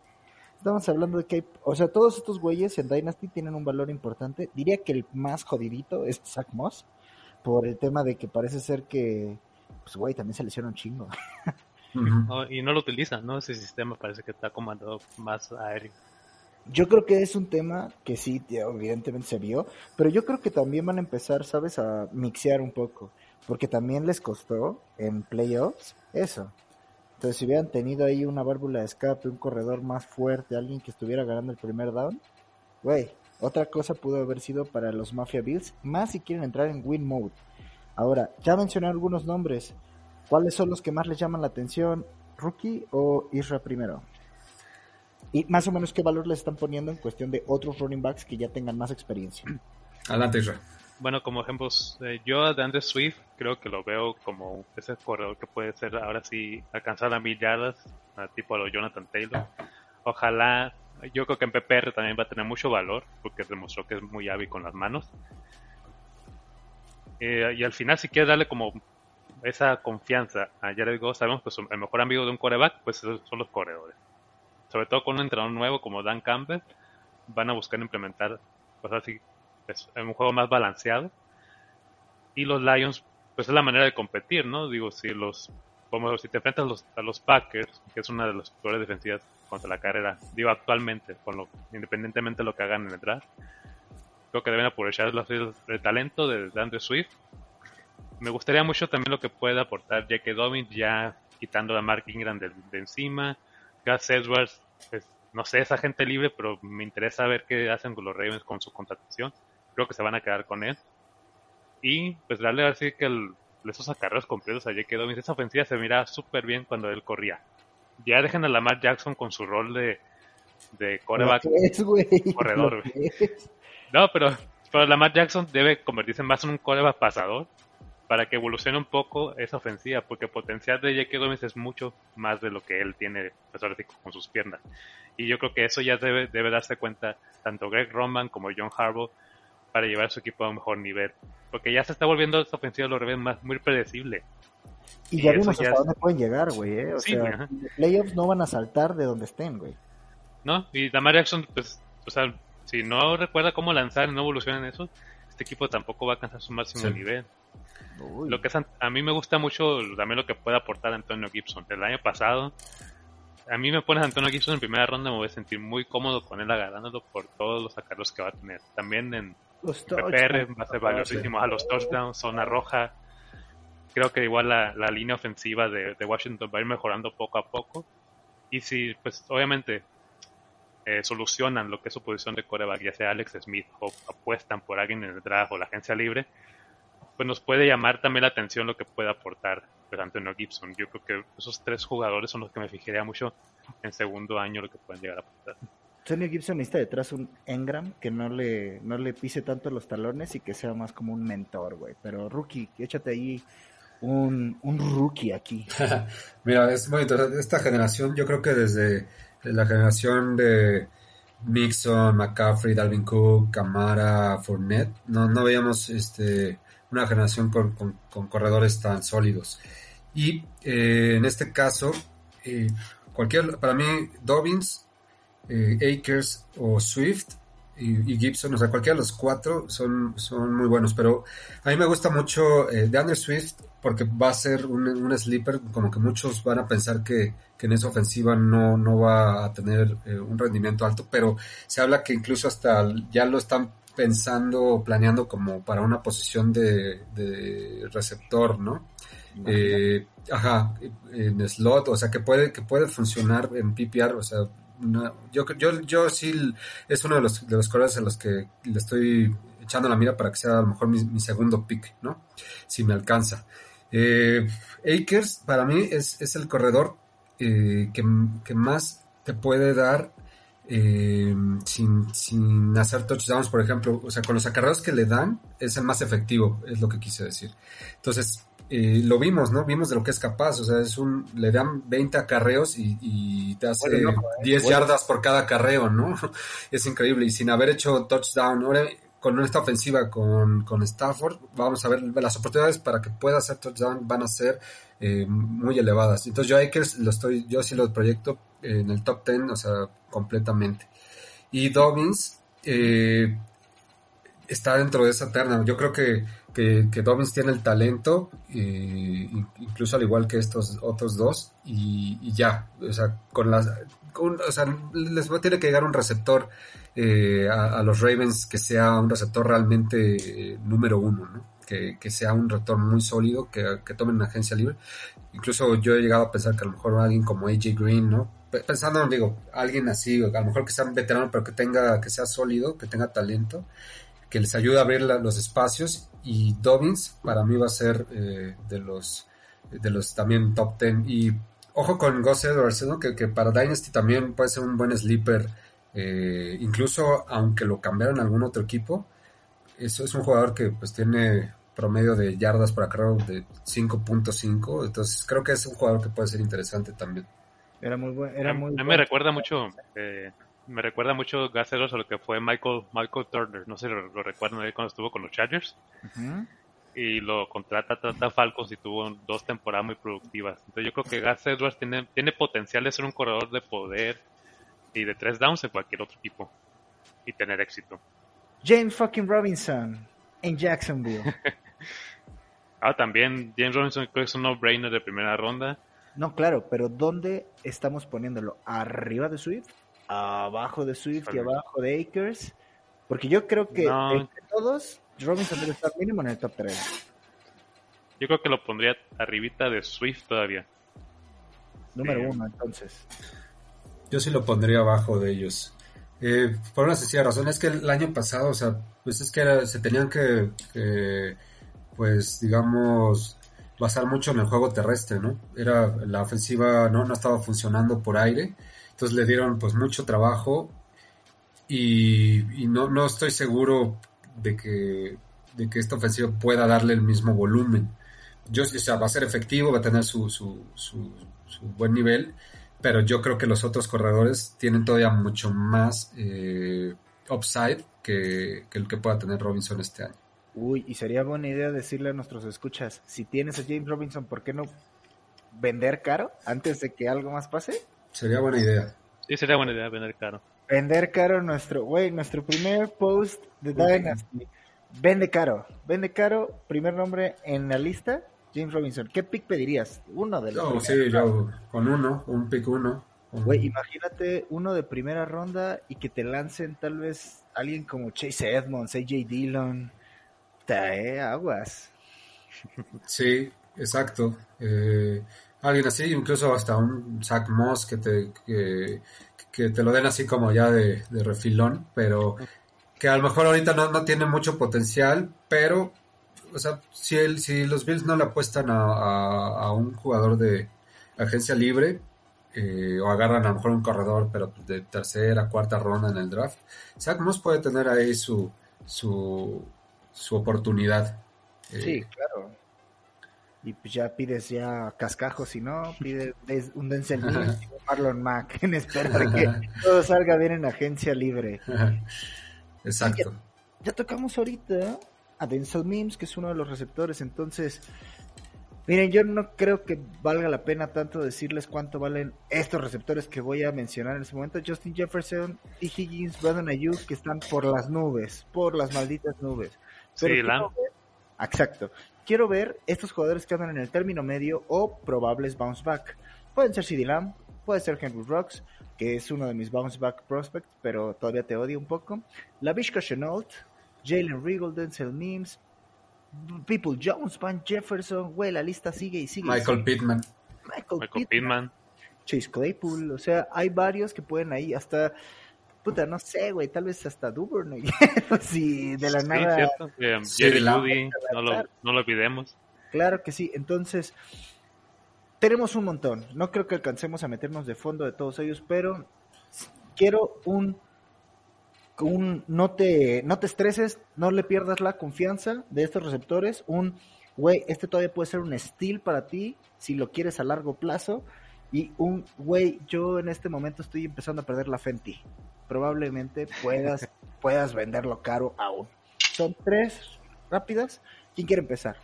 Estamos hablando de que, hay- o sea, todos estos güeyes en Dynasty tienen un valor importante. Diría que el más jodidito es Zach Moss, por el tema de que parece ser que, pues, güey, también se lesiona un chingo. No, y no lo utilizan, ¿no? Ese sistema parece que está comandado más aéreo. Yo creo que es un tema que sí, tío, evidentemente se vio, pero yo creo que también van a empezar, ¿sabes?, a mixear un poco, porque también les costó en playoffs eso. Entonces, si hubieran tenido ahí una válvula de escape, un corredor más fuerte, alguien que estuviera ganando el primer down, güey, otra cosa pudo haber sido para los Mafia Bills, más si quieren entrar en win mode. Ahora, ya mencioné algunos nombres. ¿Cuáles son los que más les llaman la atención? ¿Rookie o Isra primero? Y más o menos qué valor les están poniendo en cuestión de otros running backs que ya tengan más experiencia. Adelante, Israel. Bueno, como ejemplos, eh, yo a DeAndre Swift creo que lo veo como ese corredor que puede ser ahora sí alcanzar a mil yardas, tipo a lo Jonathan Taylor. Ojalá, yo creo que en PPR también va a tener mucho valor porque demostró que es muy hábil con las manos. Eh, y al final, si quieres darle como esa confianza a Jared Goff, sabemos que el mejor amigo de un coreback pues son los corredores. Sobre todo con un entrenador nuevo como Dan Campbell, van a buscar implementar cosas así es un juego más balanceado. Y los Lions, pues es la manera de competir, ¿no? Digo, si los como si te enfrentas a los, a los Packers, que es una de las peores defensivas contra la carrera, digo actualmente, con lo, independientemente de lo que hagan en el draft, creo que deben aprovechar los- el, talento de Andrew Swift. Me gustaría mucho también lo que puede aportar J.K. Dobbins, ya quitando a Mark Ingram de, encima. Gus Edwards, pues, no sé, es agente libre, pero me interesa ver qué hacen los Ravens con su contratación. Creo que se van a quedar con él. Y pues darle así que el, esos acarreos completos a J.K. Dobbins, esa ofensiva se mira súper bien cuando él corría. Ya dejen a Lamar Jackson con su rol de, de coreback. Es, corredor. No, pero, pero Lamar Jackson debe convertirse más en un coreback pasador para que evolucione un poco esa ofensiva, porque el potencial de J.K. Dobbins es mucho más de lo que él tiene pues, ahora sí, con sus piernas. Y yo creo que eso ya debe, debe darse cuenta tanto Greg Roman como John Harbaugh para llevar a su equipo a un mejor nivel. Porque ya se está volviendo esta ofensiva de los Ravens más muy predecible. Y Y ya vimos ya hasta es- dónde pueden llegar, güey. ¿eh? O Sí, sea, ajá. los playoffs no van a saltar de donde estén, güey. ¿No? Y Lamar Jackson, pues, o sea, si no recuerda cómo lanzar y no evoluciona en eso, este equipo tampoco va a alcanzar su máximo Sí. nivel. Uy. Lo que es, a mí me gusta mucho también lo que puede aportar Antonio Gibson. El año pasado, a mí me pones a Antonio Gibson en primera ronda, me voy a sentir muy cómodo con él agarrándolo por todos los sacarlos que va a tener. También en Los PPR touchdowns. va a ser valiosísimo a los touchdowns, zona roja. Creo que igual la, la línea ofensiva de, de Washington va a ir mejorando poco a poco. Y si, pues obviamente, eh, solucionan lo que es su posición de coreback, ya sea Alex Smith o apuestan por alguien en el draft o la agencia libre, pues nos puede llamar también la atención lo que puede aportar pues, Antonio Gibson. Yo creo que esos tres jugadores son los que me fijaría mucho en segundo año lo que pueden llegar a aportar. Antonio Gibson necesita detrás un Engram que no le, no le pise tanto los talones y que sea más como un mentor, güey. Pero rookie, échate ahí un, un rookie aquí. Mira, es muy interesante. Esta generación, yo creo que desde la generación de Mixon, McCaffrey, Dalvin Cook, Camara, Fournette, no, no veíamos este, una generación con, con- con corredores tan sólidos. Y eh, en este caso, eh, cualquier, para mí, Dobbins, eh, Akers o Swift y, y Gibson, o sea, cualquiera de los cuatro son, son muy buenos, pero a mí me gusta mucho eh, DeAndre Swift porque va a ser un, un sleeper, como que muchos van a pensar que, que en esa ofensiva no, no va a tener eh, un rendimiento alto, pero se habla que incluso hasta ya lo están pensando o planeando como para una posición de, de receptor, ¿no? Eh, ajá, en slot, o sea que puede, que puede funcionar en PPR, o sea, no- yo, yo, yo sí es uno de los, de los corredores a los que le estoy echando la mira para que sea a lo mejor mi, mi segundo pick, ¿no? Si me alcanza. Eh, Akers para mí es, es el corredor eh, que, que más te puede dar eh, sin, sin hacer touchdowns, por ejemplo, o sea, con los acarreos que le dan es el más efectivo, es lo que quise decir. Entonces, eh, lo vimos, ¿no? Vimos de lo que es capaz, o sea, es un, le dan 20 acarreos y, y te hace Bueno, no, eh, 10 bueno. yardas por cada acarreo, ¿no? es increíble y sin haber hecho touchdown, ahora con esta ofensiva con, con Stafford, vamos a ver, las oportunidades para que pueda hacer touchdown van a ser eh, muy elevadas. Entonces yo a Akers lo estoy, yo sí lo proyecto en el top 10, o sea, completamente. Y Dobbins eh, está dentro de esa terna. Yo creo que, que, que Dobbins tiene el talento, eh, in- incluso al igual que estos otros dos, y, y ya, o sea, con las, con- o sea, les va a tener que llegar un receptor eh, a, los Ravens que sea un receptor realmente eh, número uno, ¿no? Que, que sea un receptor muy sólido, que, que tomen una agencia libre. Incluso yo he llegado a pensar que a lo mejor alguien como AJ Green, ¿no? Pe- Pensando, digo, alguien así, a lo mejor que sea un veterano, pero que tenga, que sea sólido, que tenga talento, que les ayude a abrir la- los espacios. Y Dobbins, para mí va a ser eh, de los de los también top 10. Y ojo con Gus Edwards, ¿no? que, que para Dynasty también puede ser un buen sleeper, eh, incluso aunque lo cambiaron a algún otro equipo. Eso es un jugador que pues tiene promedio de yardas por acarreo de 5.5, entonces creo que es un jugador que puede ser interesante también. Era muy bueno. Era a, muy a mí me recuerda mucho, eh, me recuerda mucho Edwards a lo que fue Michael, Michael Turner. No sé si lo, lo recuerdan ahí cuando estuvo con los Chargers. Y lo contrata trata Falcons y tuvo dos temporadas muy productivas. Entonces yo creo que Gus Edwards tiene, tiene potencial de ser un corredor de poder y de tres downs en cualquier otro equipo. Y tener éxito. James fucking Robinson en Jacksonville. Ah, también James Robinson creo que es un no-brainer de primera ronda. No, claro, pero ¿dónde estamos poniéndolo? ¿Arriba de Swift? ¿Abajo de Swift y abajo de Akers? Porque yo creo que No. entre todos, Robinson debe estar mínimo en el top 3. Yo creo que lo pondría arribita de Swift todavía. Número Sí. uno, entonces. Yo sí lo pondría abajo de ellos. Eh, por una sencilla razón, es que el año pasado, o sea, pues es que era- se tenían que, que, pues digamos, basar mucho en el juego terrestre, ¿no? Era la ofensiva no, no estaba funcionando por aire, entonces le dieron pues mucho trabajo y, no, no estoy seguro de que, de que esta ofensiva pueda darle el mismo volumen. Yo, o sea, va a ser efectivo, va a tener su, su, su, su buen nivel, pero yo creo que los otros corredores tienen todavía mucho más eh, upside que, que el que pueda tener Robinson este año. Uy, y sería buena idea decirle a nuestros escuchas, si tienes a James Robinson, ¿por qué no vender caro antes de que algo más pase? Sería buena idea. Sí, sería buena idea vender caro. Vender caro nuestro, güey, nuestro primer post de Dynasty. Vende caro, vende caro, primer nombre en la lista, James Robinson. ¿Qué pick pedirías? Uno de los Yo, primeros. sí, yo con uno, un pick uno. un- Güey, imagínate uno de primera ronda y que te lancen tal vez alguien como Chase Edmonds, AJ Dillon. Ta, eh, aguas. Sí, exacto. Eh, alguien así, incluso hasta un Zach Moss que te, que, que te lo den así como ya de, de refilón, pero que a lo mejor ahorita no, no tiene mucho potencial, pero o sea, si, el, si los Bills no le apuestan a, a- a un jugador de agencia libre, eh, o agarran a lo mejor un corredor, pero de tercera, cuarta ronda en el draft, Zach Moss puede tener ahí su, su, su oportunidad. Eh, Sí, claro. Y pues ya pides ya cascajo, si no, pides des- un Denzel Mims y un Marlon Mack en espera de que todo salga bien en agencia libre. Exacto. Ya tocamos ahorita a Denzel Mims, que es uno de los receptores, entonces, miren, yo no creo que valga la pena tanto decirles cuánto valen estos receptores que voy a mencionar en este momento. Justin Jefferson, T. Higgins, Brandon Ayuk, que están por las nubes, por las malditas nubes. Sí, quiero Lam. ver- Exacto. Quiero ver estos jugadores que andan en el término medio o probables bounce back. Pueden ser CD Lamb, puede ser Henry Rocks, que es uno de mis bounce back prospects, pero todavía te odio un poco. La Vishka Chenault, Jalen Riggle, Denzel Mims, People Jones, Van Jefferson, güey, la lista sigue y sigue. Michael sigue. Pittman. Michael, Michael Pittman, Pittman. Chase Claypool, o sea, hay varios que pueden ahí hasta, puta, no sé, güey, tal vez hasta Duvernay, si de la Sí, nada cierto. Eh, Jerry no lo, no lo olvidemos. Claro que sí. Entonces, tenemos un montón. No creo que alcancemos a meternos de fondo de todos ellos, pero quiero un, un no te no te estreses, no le pierdas la confianza de estos receptores. Un güey, este todavía puede ser un steal para ti si lo quieres a largo plazo. Y un güey, yo en este momento estoy empezando a perder la fe en ti. Probablemente puedas, puedas venderlo caro aún. Son tres rápidas. ¿Quién quiere empezar?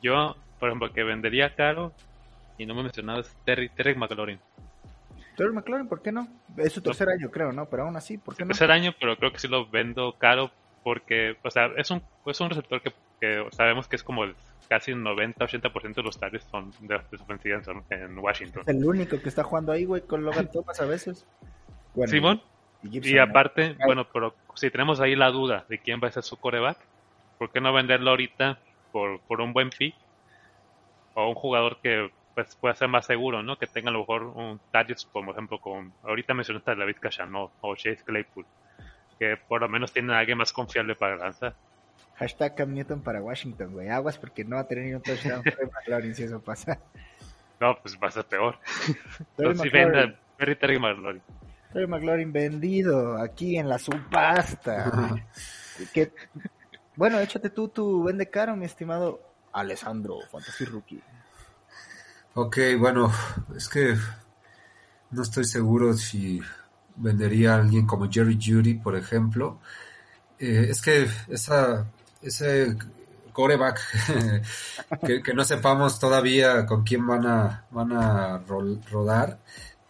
Yo, por ejemplo, que vendería caro y no me mencionabas Terry, Terry McLaurin. Terry McLaurin, ¿por qué no? Es su tercer año, creo, ¿no? Pero aún así, ¿por qué no? Tercer año, pero creo que sí lo vendo caro porque, o sea, es un, es un receptor que, que sabemos que es como el casi 90-80% de los targets son de, de su ofensiva en, Washington. Es el único que está jugando ahí, güey, con Logan Thomas a veces. Bueno, Simón, y Gibson, y ¿no? aparte, bueno, pero si tenemos ahí la duda de quién va a ser su coreback, ¿por qué no venderlo ahorita por, por un buen pick? O un jugador que pues, pueda ser más seguro, ¿no? Que tenga a lo mejor un targets, por ejemplo, con, ahorita mencionaste a David Cachanot o Chase Claypool, que por lo menos tienen a alguien más confiable para lanzar. Hashtag Cam Newton para Washington, güey. Aguas porque no va a tener ni un touchdown Terry McLaurin si eso pasa. No, pues va a ser peor. McLaurin, venda Terry Terry McLaurin. Terry McLaurin vendido aquí en la subasta. que, bueno, échate tú tu vende caro, mi estimado Alessandro, Fantasy Rookie. Ok, bueno, es que no estoy seguro si vendería a alguien como Jerry Judy, por ejemplo. Eh, es que esa, ese coreback que, que no sepamos todavía con quién van a, van a rol- rodar,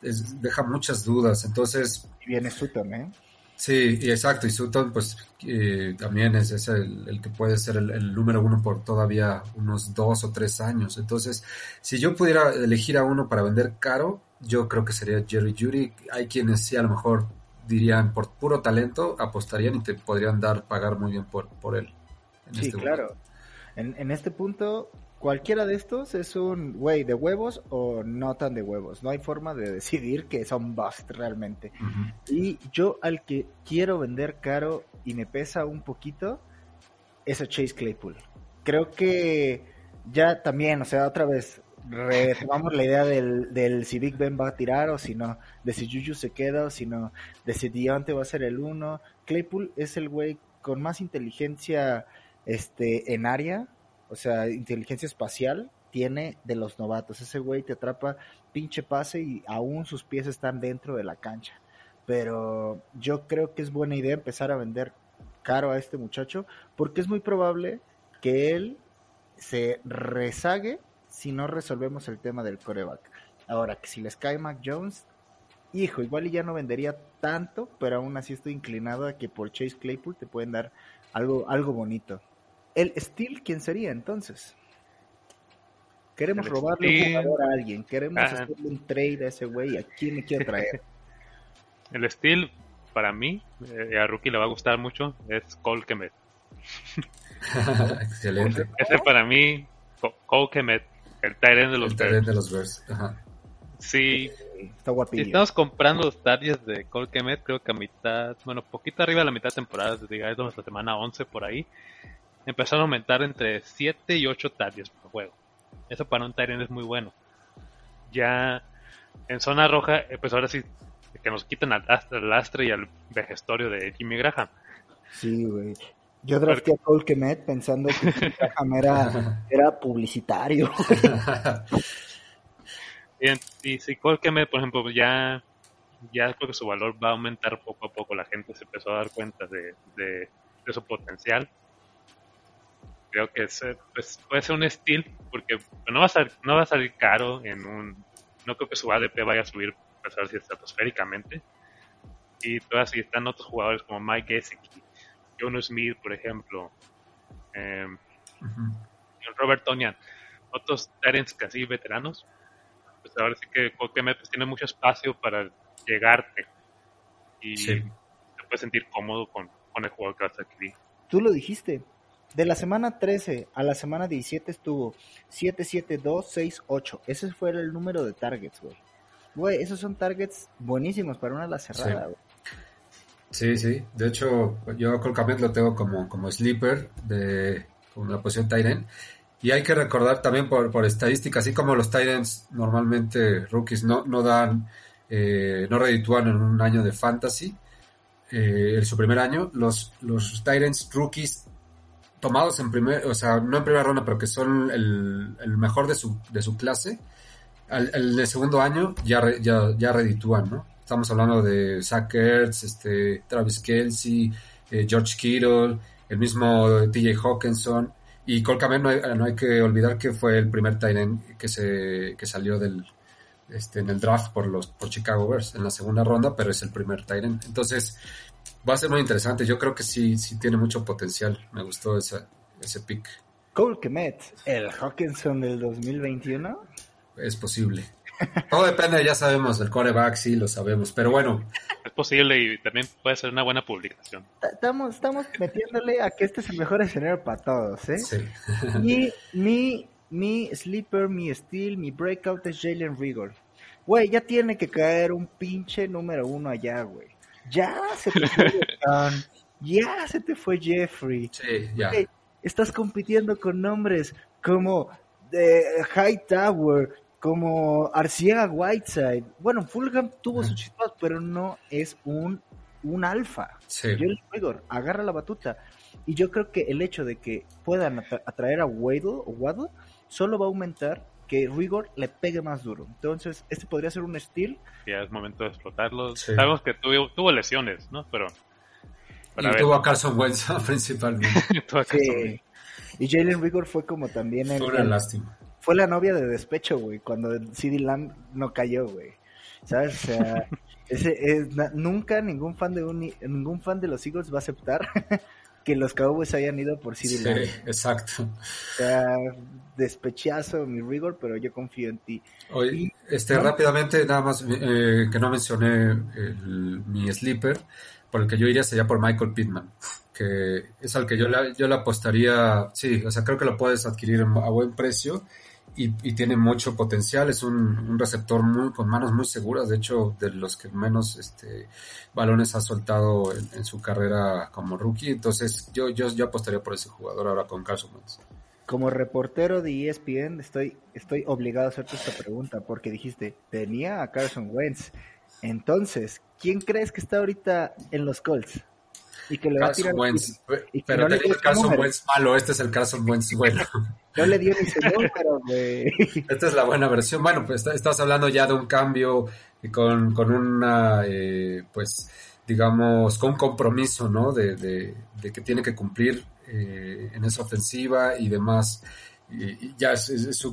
es- deja muchas dudas. Entonces, Y viene Sutton, ¿eh? Sí, y exacto, y Sutton pues eh, también es, es el, el que puede ser el, el número uno por todavía unos dos o tres años. Entonces, si yo pudiera elegir a uno para vender caro, yo creo que sería Jerry Judy. Hay quienes sí a lo mejor dirían por puro talento apostarían y te podrían dar pagar muy bien por, por él. Sí, este claro. En, en este punto, cualquiera de estos es un güey de huevos o no tan de huevos. No hay forma de decidir que son bust realmente. Y yo al que quiero vender caro y me pesa un poquito es a Chase Claypool. Creo que ya también, o sea, otra vez retomamos la idea del, del si Big Ben va a tirar o si no, de si Juju se queda o si no, de si Deontay va a ser el uno. Claypool es el güey con más inteligencia este, en área, o sea, inteligencia espacial tiene de los novatos. Ese güey te atrapa pinche pase y aún sus pies están dentro de la cancha. Pero yo creo que es buena idea empezar a vender caro a este muchacho porque es muy probable que él se rezague si no resolvemos el tema del coreback. Ahora, que si les cae Mac Jones, hijo, igual y ya no vendería tanto, pero aún así estoy inclinado a que por Chase Claypool te pueden dar algo, algo bonito. El Steel, ¿quién sería entonces? Queremos El robarle un Steel. jugador a alguien, queremos Ah. hacerle un trade a ese güey, ¿a quién me quiero traer? El steel, para mí, eh, a Rookie le va a gustar mucho, es Cole Kemet. Excelente. Ese para mí, Co- Cole Kemet, el Tyrant de los El Bears. talento de los Bears. Ajá. Sí, Está si guapillo. estamos comprando los targets de Cole Kemet, creo que a mitad, bueno, poquito arriba de la mitad de temporada, digamos la semana 11 por ahí. Empezaron a aumentar entre 7 y 8 targets por juego. Eso para un Tyrant es muy bueno. Ya en zona roja, eh, pues ahora sí, que nos quiten al lastre, al lastre y al vejestorio de Jimmy Graham. Sí, güey. Yo drafté a Cole Kemet pensando que Jimmy Graham era, era publicitario. Y si Cole Kemet, por ejemplo, ya, ya creo que su valor va a aumentar poco a poco. La gente se empezó a dar cuenta de, de, de su potencial. Creo que es, pues, puede ser un estilo, porque no va, a salir, no va a salir caro en un... No creo que su ADP vaya a subir pues, así estratosféricamente. Y todavía sí están otros jugadores como Mike Gesicki, Jono Smith, por ejemplo, eh. Robert Tonian, otros Tyrants casi veteranos, pues ahora sí que Coquemet pues, tiene mucho espacio para llegarte y Sí. te puedes sentir cómodo con, con el jugador que vas a adquirir. Tú lo dijiste. De la semana 13 a la semana 17 estuvo 7, 7, 2, 6, 8. Ese fue el número de targets, güey. Güey, esos son targets buenísimos para una ala cerrada, güey. Sí, sí. De hecho, yo a Colcamet lo tengo como, como sleeper de con la posición Tyrant. Y hay que recordar también por, por estadística, así como los Tyrants normalmente rookies no, no dan, eh, no reditúan en un año de fantasy, eh, en su primer año, los, los Tyrants rookies tomados en primer, o sea, no en primera ronda, pero que son el, el mejor de su, de su clase, al, el segundo año ya, ya, ya reditúan, ¿no? Estamos hablando de Zach Ertz, este, Travis Kelsey, eh, George Kittle, el mismo TJ Hawkinson, y Cole Kmet no hay, no hay que olvidar que fue el primer tight que se que salió del este en el draft por los por Chicago Bears en la segunda ronda, pero es el primer tight. Entonces, va a ser muy interesante. Yo creo que sí sí tiene mucho potencial. Me gustó esa, ese pick. Cole Kemet, el Hawkinson del 2021. Es posible. Todo depende, ya sabemos, del coreback sí lo sabemos, pero bueno, Es posible y también puede ser una buena publicación. Ta- Estamos, estamos metiéndole a que este es el mejor escenario para todos, ¿eh? sí. Mi, mi, mi sleeper, mi steal, mi breakout es Jalen Rigor. Güey, ya tiene que caer un pinche número uno allá, güey. Ya se te fue ya se te fue Jeffrey. Sí, ya. Estás compitiendo con nombres como de Hightower, como Arciega Whiteside. Bueno, Fulham tuvo sus chispas, pero no es un, un alfa. Sí. Jalen Rigor agarra la batuta. Y yo creo que el hecho de que puedan atra- atraer a Waddle o Waddle solo va a aumentar que Rigor le pegue más duro. Entonces, este podría ser un steal. Ya es momento de explotarlo. Sí. Sabemos que tuvo, tuvo lesiones, ¿no? Pero. pero a Y ver, tuvo a Carson Wentz principalmente. que Sí. Y Jalen Rigor fue como también el, Fue una lástima. fue la novia de despecho, güey, cuando CD Lamb no cayó, güey. ¿Sabes? O sea, ese es, na- nunca ningún fan de un, ningún fan de los Eagles va a aceptar que los Cowboys hayan ido por CD Sí, Lamb. exacto. O sea, despechazo mi rigor, pero yo confío en ti. Oye, este, ¿no? rápidamente, nada más eh, que no mencioné el- mi sleeper, por el que yo iría sería por Michael Pittman, que es al que yo le, yo le apostaría, sí, o sea, creo que lo puedes adquirir a buen precio y, y tiene mucho potencial, es un, un receptor muy, con manos muy seguras, de hecho, de los que menos este, balones ha soltado en, en su carrera como rookie, entonces yo, yo, yo apostaría por ese jugador ahora con Carson Wentz. Como reportero de ESPN estoy, estoy obligado a hacerte esta pregunta porque dijiste, tenía a Carson Wentz. Entonces, ¿quién crees que está ahorita en los Colts? Y que le va a tirar Carson Wentz, y que pero no le tenía el Carson. Wentz malo, este es el Carson Wentz bueno. No le dio ni número, güey. Esta es la buena versión. Bueno, pues está- estás hablando ya de un cambio con, con una, eh, pues, digamos, con un compromiso, ¿no? De, de, de que tiene que cumplir eh, en esa ofensiva y demás. Y, y ya su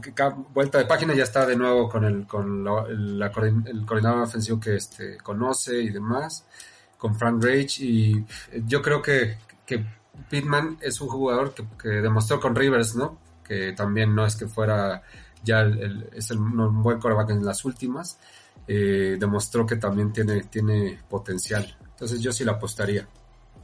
vuelta de página ya está de nuevo con el con la, la el coordinador ofensivo que este conoce y demás con Frank Rage y yo creo que, que Pittman es un jugador que, que demostró con Rivers, ¿no? Que también no es que fuera ya el, es el- un buen coreback en las últimas, eh, demostró que también tiene, tiene potencial. Entonces yo sí la apostaría.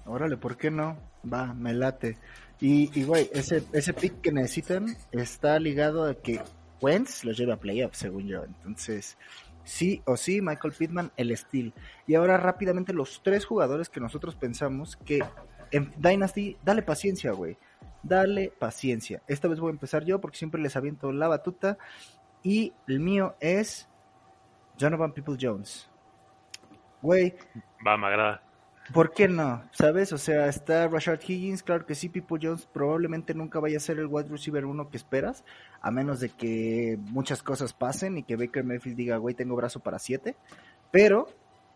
Órale, ¿por qué no? Va, me late. Y, y güey, ese, ese pick que necesitan está ligado a que Wentz los lleve a playoffs, según yo. Entonces, sí o sí, Michael Pittman, el steel. Y ahora rápidamente los tres jugadores que nosotros pensamos que en Dynasty, dale paciencia, güey. Dale paciencia. Esta vez voy a empezar yo porque siempre les aviento la batuta. Y el mío es Donovan People Jones. Güey, Va, me agrada. ¿Por qué no? ¿Sabes? O sea, está Rashard Higgins, claro que sí, People Jones probablemente nunca vaya a ser el wide receiver uno que esperas, a menos de que muchas cosas pasen y que Baker Mayfield diga, güey, tengo brazo para siete. Pero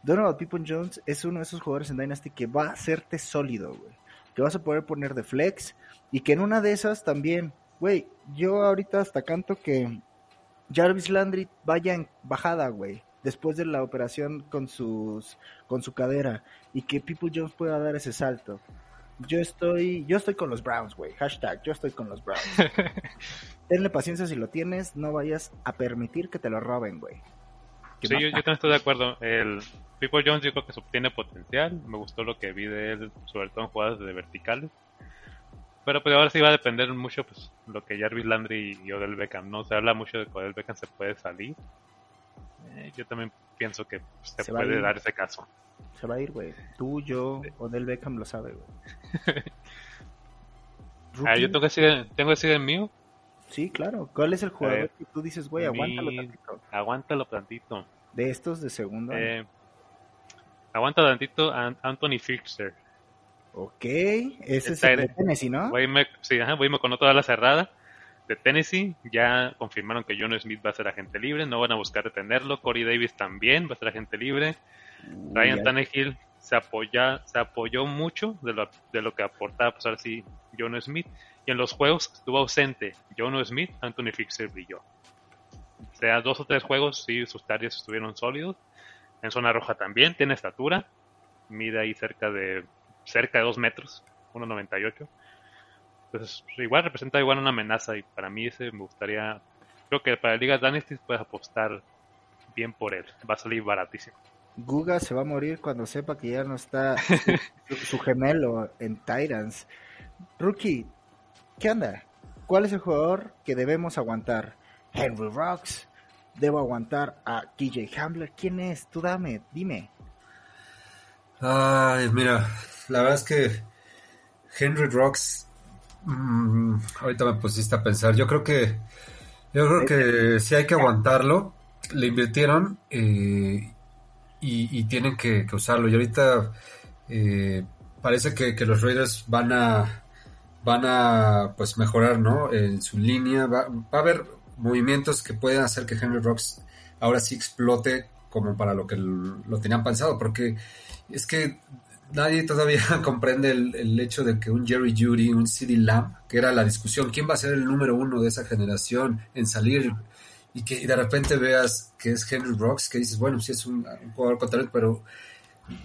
Donovan People Jones es uno de esos jugadores en Dynasty que va a hacerte sólido, güey. Que vas a poder poner de flex y que en una de esas también, güey, yo ahorita hasta canto que Jarvis Landry vaya en bajada, güey, después de la operación con sus con su cadera y que People Jones pueda dar ese salto. Yo estoy yo estoy con los Browns, güey. Hashtag, yo estoy con los Browns. Tenle paciencia si lo tienes, no vayas a permitir que te lo roben, güey. Sí, yo también estoy de acuerdo. El People Jones yo creo que tiene potencial. Me gustó lo que vi de él, sobre todo en jugadas de verticales. Pero pues ahora sí va a depender mucho pues lo que Jarvis Landry y Odell Beckham, ¿no? Se habla mucho de que Odell Beckham se puede salir. Eh, yo también pienso que pues, se, puede dar ese caso. Se va a ir, güey. Tú, yo, Odell Beckham lo sabe, güey. Ah, yo tengo que decir, tengo que decir el mío. Sí, claro. ¿Cuál es el jugador que tú dices, güey, mi- aguántalo tantito? Aguántalo tantito. De estos de segundo. Eh, aguanta tantito a Anthony Fixer. ok, ese es el de en- Tennessee, ¿no? Voy me, sí, ajá, voy me con toda la cerrada de Tennessee. Ya confirmaron que John Smith va a ser agente libre. No van a buscar detenerlo. Corey Davis también va a ser agente libre. Ryan ya. Tannehill se apoya, se apoyó mucho de lo, de lo que aportaba, pues ahora sí, John Smith. Y en los juegos estuvo ausente John Smith, Anthony Fixer brilló. O sea, dos o tres juegos, sí, sus tareas estuvieron sólidos. En zona roja también, tiene estatura. Mide ahí cerca de cerca de dos metros, 1.98. Pues, igual representa igual una amenaza y para mí ese me gustaría, creo que para Ligas Dynasty puedes apostar bien por él. Va a salir baratísimo. Guga se va a morir cuando sepa que ya no está su, gemelo en Titans. Rookie, ¿qué onda? ¿Cuál es el jugador que debemos aguantar? Henry Rocks. ¿Debo aguantar a KJ Hamler? ¿Quién es? Tú dame, dime. Ay, mira, la verdad es que Henry Rocks, mm, ahorita me pusiste a pensar, yo creo que, yo creo que sí hay que aguantarlo, le invirtieron eh, y, y tienen que, que usarlo. Y ahorita eh, parece que, que los Raiders van a, van a pues mejorar, ¿no? En su línea, va, va a haber movimientos que pueden hacer que Henry Rocks ahora sí explote como para lo que lo tenían pensado, porque es que nadie todavía comprende el, hecho de que un Jerry Judy, un CD Lamb, que era la discusión, ¿quién va a ser el número uno de esa generación en salir? Y que de repente veas que es Henry Rocks, que dices, bueno, sí es un, jugador con pero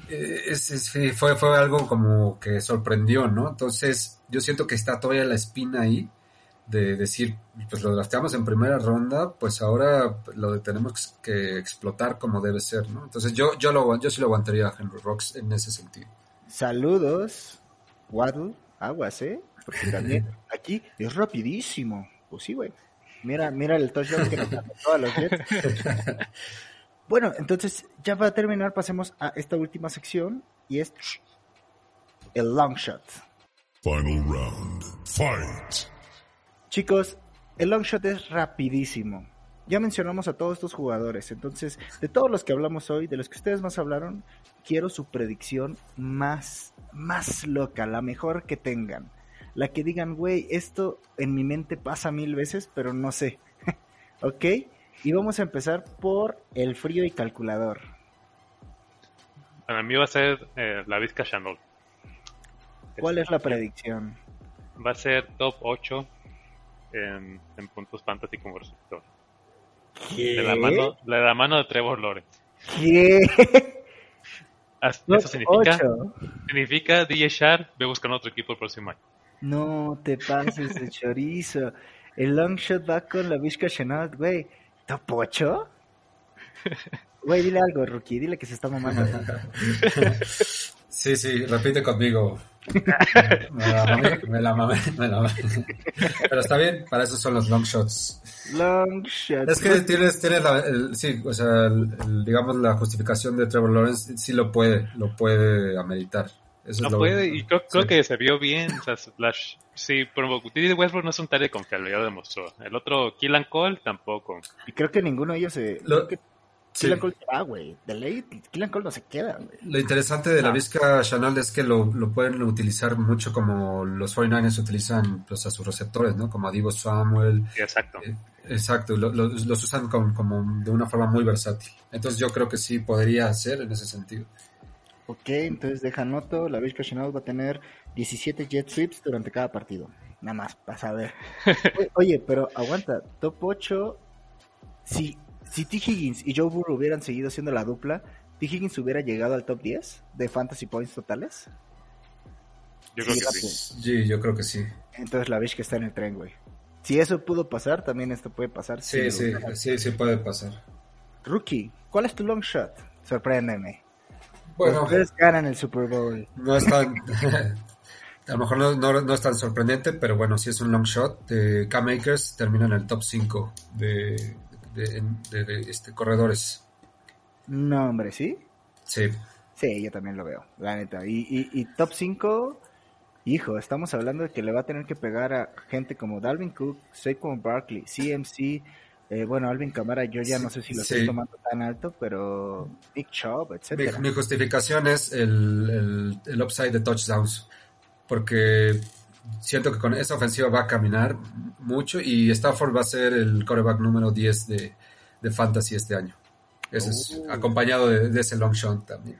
eh, es- es- fue, fue algo como que sorprendió, ¿no? Entonces, yo siento que está todavía la espina ahí de decir, pues lo drafteamos en primera ronda, pues ahora lo tenemos que explotar como debe ser, ¿no? Entonces yo, yo, lo, yo sí lo aguantaría a Henry Rocks en ese sentido. Saludos, Waddle, aguas, ¿eh? Porque también aquí es rapidísimo. Pues sí, güey. Mira, mira el touchdown que nos a los Jets. Bueno, entonces, ya para terminar, pasemos a esta última sección y es el long shot. Final round. Fight. Chicos, el long shot es rapidísimo. Ya mencionamos a todos estos jugadores, entonces, de todos los que hablamos hoy, de los que ustedes más hablaron, quiero su predicción más, más loca, la mejor que tengan. La que digan, güey, esto en mi mente pasa mil veces, pero no sé. ¿Ok? Y vamos a empezar por el frío y calculador. Para mí va a ser eh, la Vizca. ¿Cuál es la predicción? Va a ser top 8 en, en puntos fantasy como receptor. De la mano de, la mano de Trevor Lawrence. ¿Qué? Eso significa, ocho. significa DJ Sharp, ve buscando otro equipo el próximo año. No te pases de chorizo. El long shot va con la Vizca Chenault, güey. ¿Top 8? Güey, dile algo, Rookie. Dile que se está mamando. Sí, sí, repite conmigo. Me la mamé, me la mamé, me la mamé. Pero está bien, para eso son los long shots. Long shot. Es que tienes, tienes la, el- sí, o sea, el- el, digamos la justificación de Trevor Lawrence sí lo puede, lo puede ameritar. Eso No es lo- puede, y creo, creo sí. que se vio bien. O sea, Splash, sí, pero Didi Westbrook no es un tal confiable, ya lo demostró. El otro, Killan Cole, tampoco. Y creo que ninguno de ellos se... Lo- creo que sí. Killian Cole se va, güey. De ley, Killian Cole no se queda, güey. Lo interesante de la Vizca Chanel es que lo, lo pueden utilizar mucho como los 49ers utilizan pues, a sus receptores, ¿no? Como a Divo Samuel. Sí, exacto. Eh, Exacto, lo- lo- los usan con- como de una forma muy versátil. Entonces yo creo que sí podría ser en ese sentido. Ok, entonces deja noto, la Vizca Chanel va a tener 17 jet sweeps durante cada partido. Nada más, para saber. Oye, Oye, pero aguanta, top 8, si, si T. Higgins y Joe Burrow hubieran seguido siendo la dupla, T. Higgins hubiera llegado al top 10 de fantasy points totales. Yo creo Sí, que sí. Sí, yo creo que sí. Entonces la Vizca está en el tren, güey. Si eso pudo pasar, también esto puede pasar. Sí, sí, sí, sí puede pasar. Rookie, ¿cuál es tu long shot? Sorpréndeme. Bueno, Ustedes ganan el Super Bowl. no es tan... a lo mejor no, no- no es tan sorprendente, pero bueno, sí es un long shot. Eh, Cam Akers termina en el top 5 de, de- de- de, este, corredores. No, hombre, ¿sí? Sí, Sí, yo también lo veo, la neta. Y, y, y top 5, hijo, estamos hablando de que le va a tener que pegar a gente como Dalvin Cook, Saquon Barkley, CMC, eh, bueno, Alvin Camara, yo ya no sé si lo Sí. estoy tomando tan alto, pero Nick Chubb, Mi, etcétera. mi justificación es el, el, el upside de touchdowns, porque siento que con esa ofensiva va a caminar mucho y Stafford va a ser el coreback número 10 de, de Fantasy este año. Ese es Oh. acompañado de, de ese long shot también.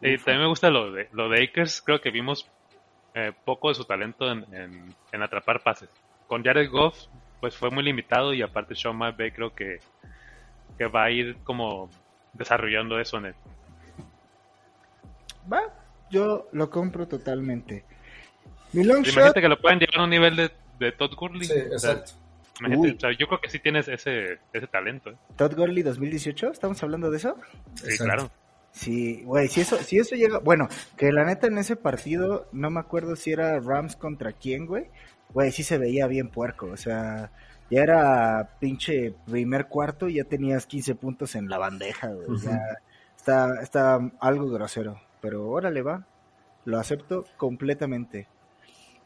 Y también me gusta lo de, lo de Akers. Creo que vimos eh, poco de su talento en, en- en atrapar pases. Con Jared Goff, pues fue muy limitado y aparte Sean McVay creo que, que va a ir como desarrollando eso en él. Va, yo lo compro totalmente. Mi long shot, Imagínate que lo pueden llevar a un nivel de, de Todd Gurley. Sí, O sea, exacto. o sea, yo creo que sí tienes ese, ese talento. ¿eh? Todd Gurley 2018, ¿estamos hablando de eso? Sí, Exacto. claro. Sí, güey, si eso, si eso llega, bueno, que la neta en ese partido, no me acuerdo si era Rams contra quién, güey, güey, sí se veía bien puerco, o sea, ya era pinche primer cuarto y ya tenías 15 puntos en la bandeja, güey, ya está, está algo grosero, pero órale va, lo acepto completamente.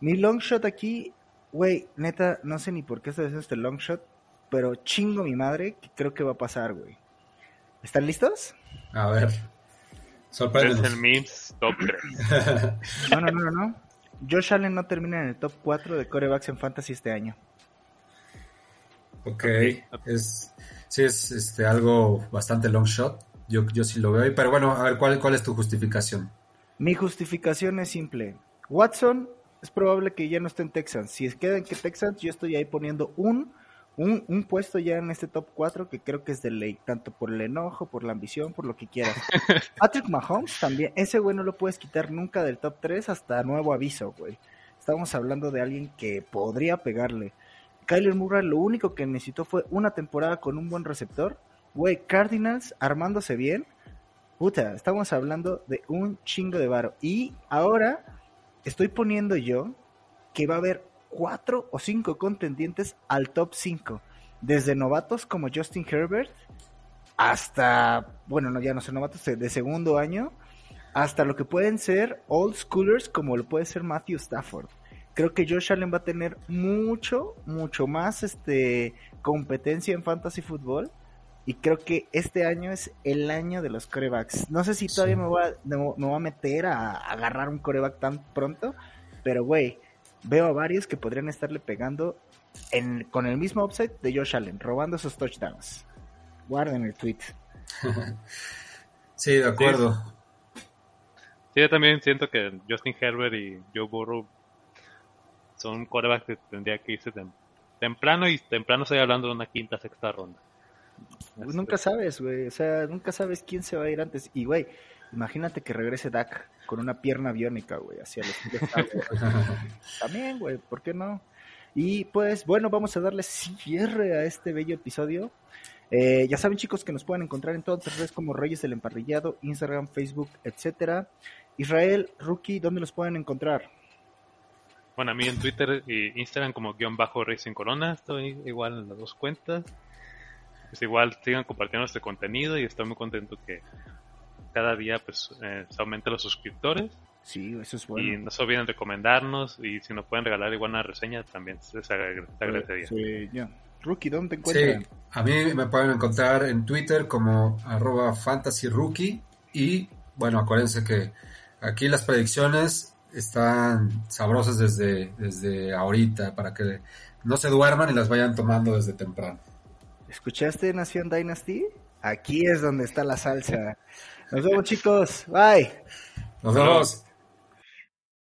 Mi long shot aquí, güey, neta, no sé ni por qué estoy haciendo este long shot, pero chingo mi madre que creo que va a pasar, güey. ¿Están listos? A ver. Es Sorpréndenos. el Memes top 3. No, no, no, no, no. Josh Allen no termina en el top 4 de corebacks en fantasy este año. Ok, es, sí es este, algo bastante long shot. Yo, yo sí lo veo. ahí, Pero bueno, a ver, ¿cuál, cuál es tu justificación? Mi justificación es simple. Watson es probable que ya no esté en Texans. Si es queda en que Texans, yo estoy ahí poniendo un, un, un puesto ya en este top 4 que creo que es de ley, tanto por el enojo, por la ambición, por lo que quieras. Patrick Mahomes también, ese güey no lo puedes quitar nunca del top 3 hasta nuevo aviso, güey. Estamos hablando de alguien que podría pegarle. Kyler Murray lo único que necesitó fue una temporada con un buen receptor. Güey, Cardinals armándose bien. Puta, estamos hablando de un chingo de varo. Y ahora estoy poniendo yo que va a haber cuatro o cinco contendientes al top 5. Desde novatos como Justin Herbert hasta, bueno, no, ya no son novatos, de segundo año, hasta lo que pueden ser old schoolers como lo puede ser Matthew Stafford. Creo que Josh Allen va a tener mucho, mucho más este competencia en fantasy fútbol. Y creo que este año es el año de los corebacks. No sé si todavía Sí. me, voy a, me, me voy a meter a, a agarrar un coreback tan pronto. Pero, güey, veo a varios que podrían estarle pegando en, con el mismo upside de Josh Allen, robando esos touchdowns. Guarden el tweet. Sí, de acuerdo. Sí, yo también siento que Justin Herbert y Joe Burrow son quarterbacks que tendría que irse tem- temprano y temprano estoy hablando de una quinta, sexta ronda. Pues nunca sabes, güey. O sea, nunca sabes quién se va a ir antes. Y, güey, imagínate que regrese Dak con una pierna biónica, güey, hacia los. También, güey, ¿por qué no? Y pues, bueno, vamos a darle cierre a este bello episodio. Eh, ya saben, chicos, que nos pueden encontrar en todas las redes como Reyes del Emparrillado, Instagram, Facebook, etcétera. Israel, Rookie, ¿dónde los pueden encontrar? Bueno, a mí en Twitter y Instagram como guion bajo Racing Corona, estoy igual en las dos cuentas. Pues igual sigan compartiendo este contenido y estoy muy contento que cada día pues eh, se aumenten los suscriptores. Sí, eso es Y bueno. no se olviden recomendarnos y si nos pueden regalar igual una reseña también se se agradecería. Sí, ya. Rookie, ¿dónde te Sí, encuentran? a mí me pueden encontrar en Twitter como arroba fantasyrookie y bueno, acuérdense que aquí las predicciones están sabrosas desde, desde ahorita para que no se duerman y las vayan tomando desde temprano. ¿Escuchaste Nación Dynasty? Aquí es donde está la salsa. Nos vemos chicos. Bye. Nos vemos.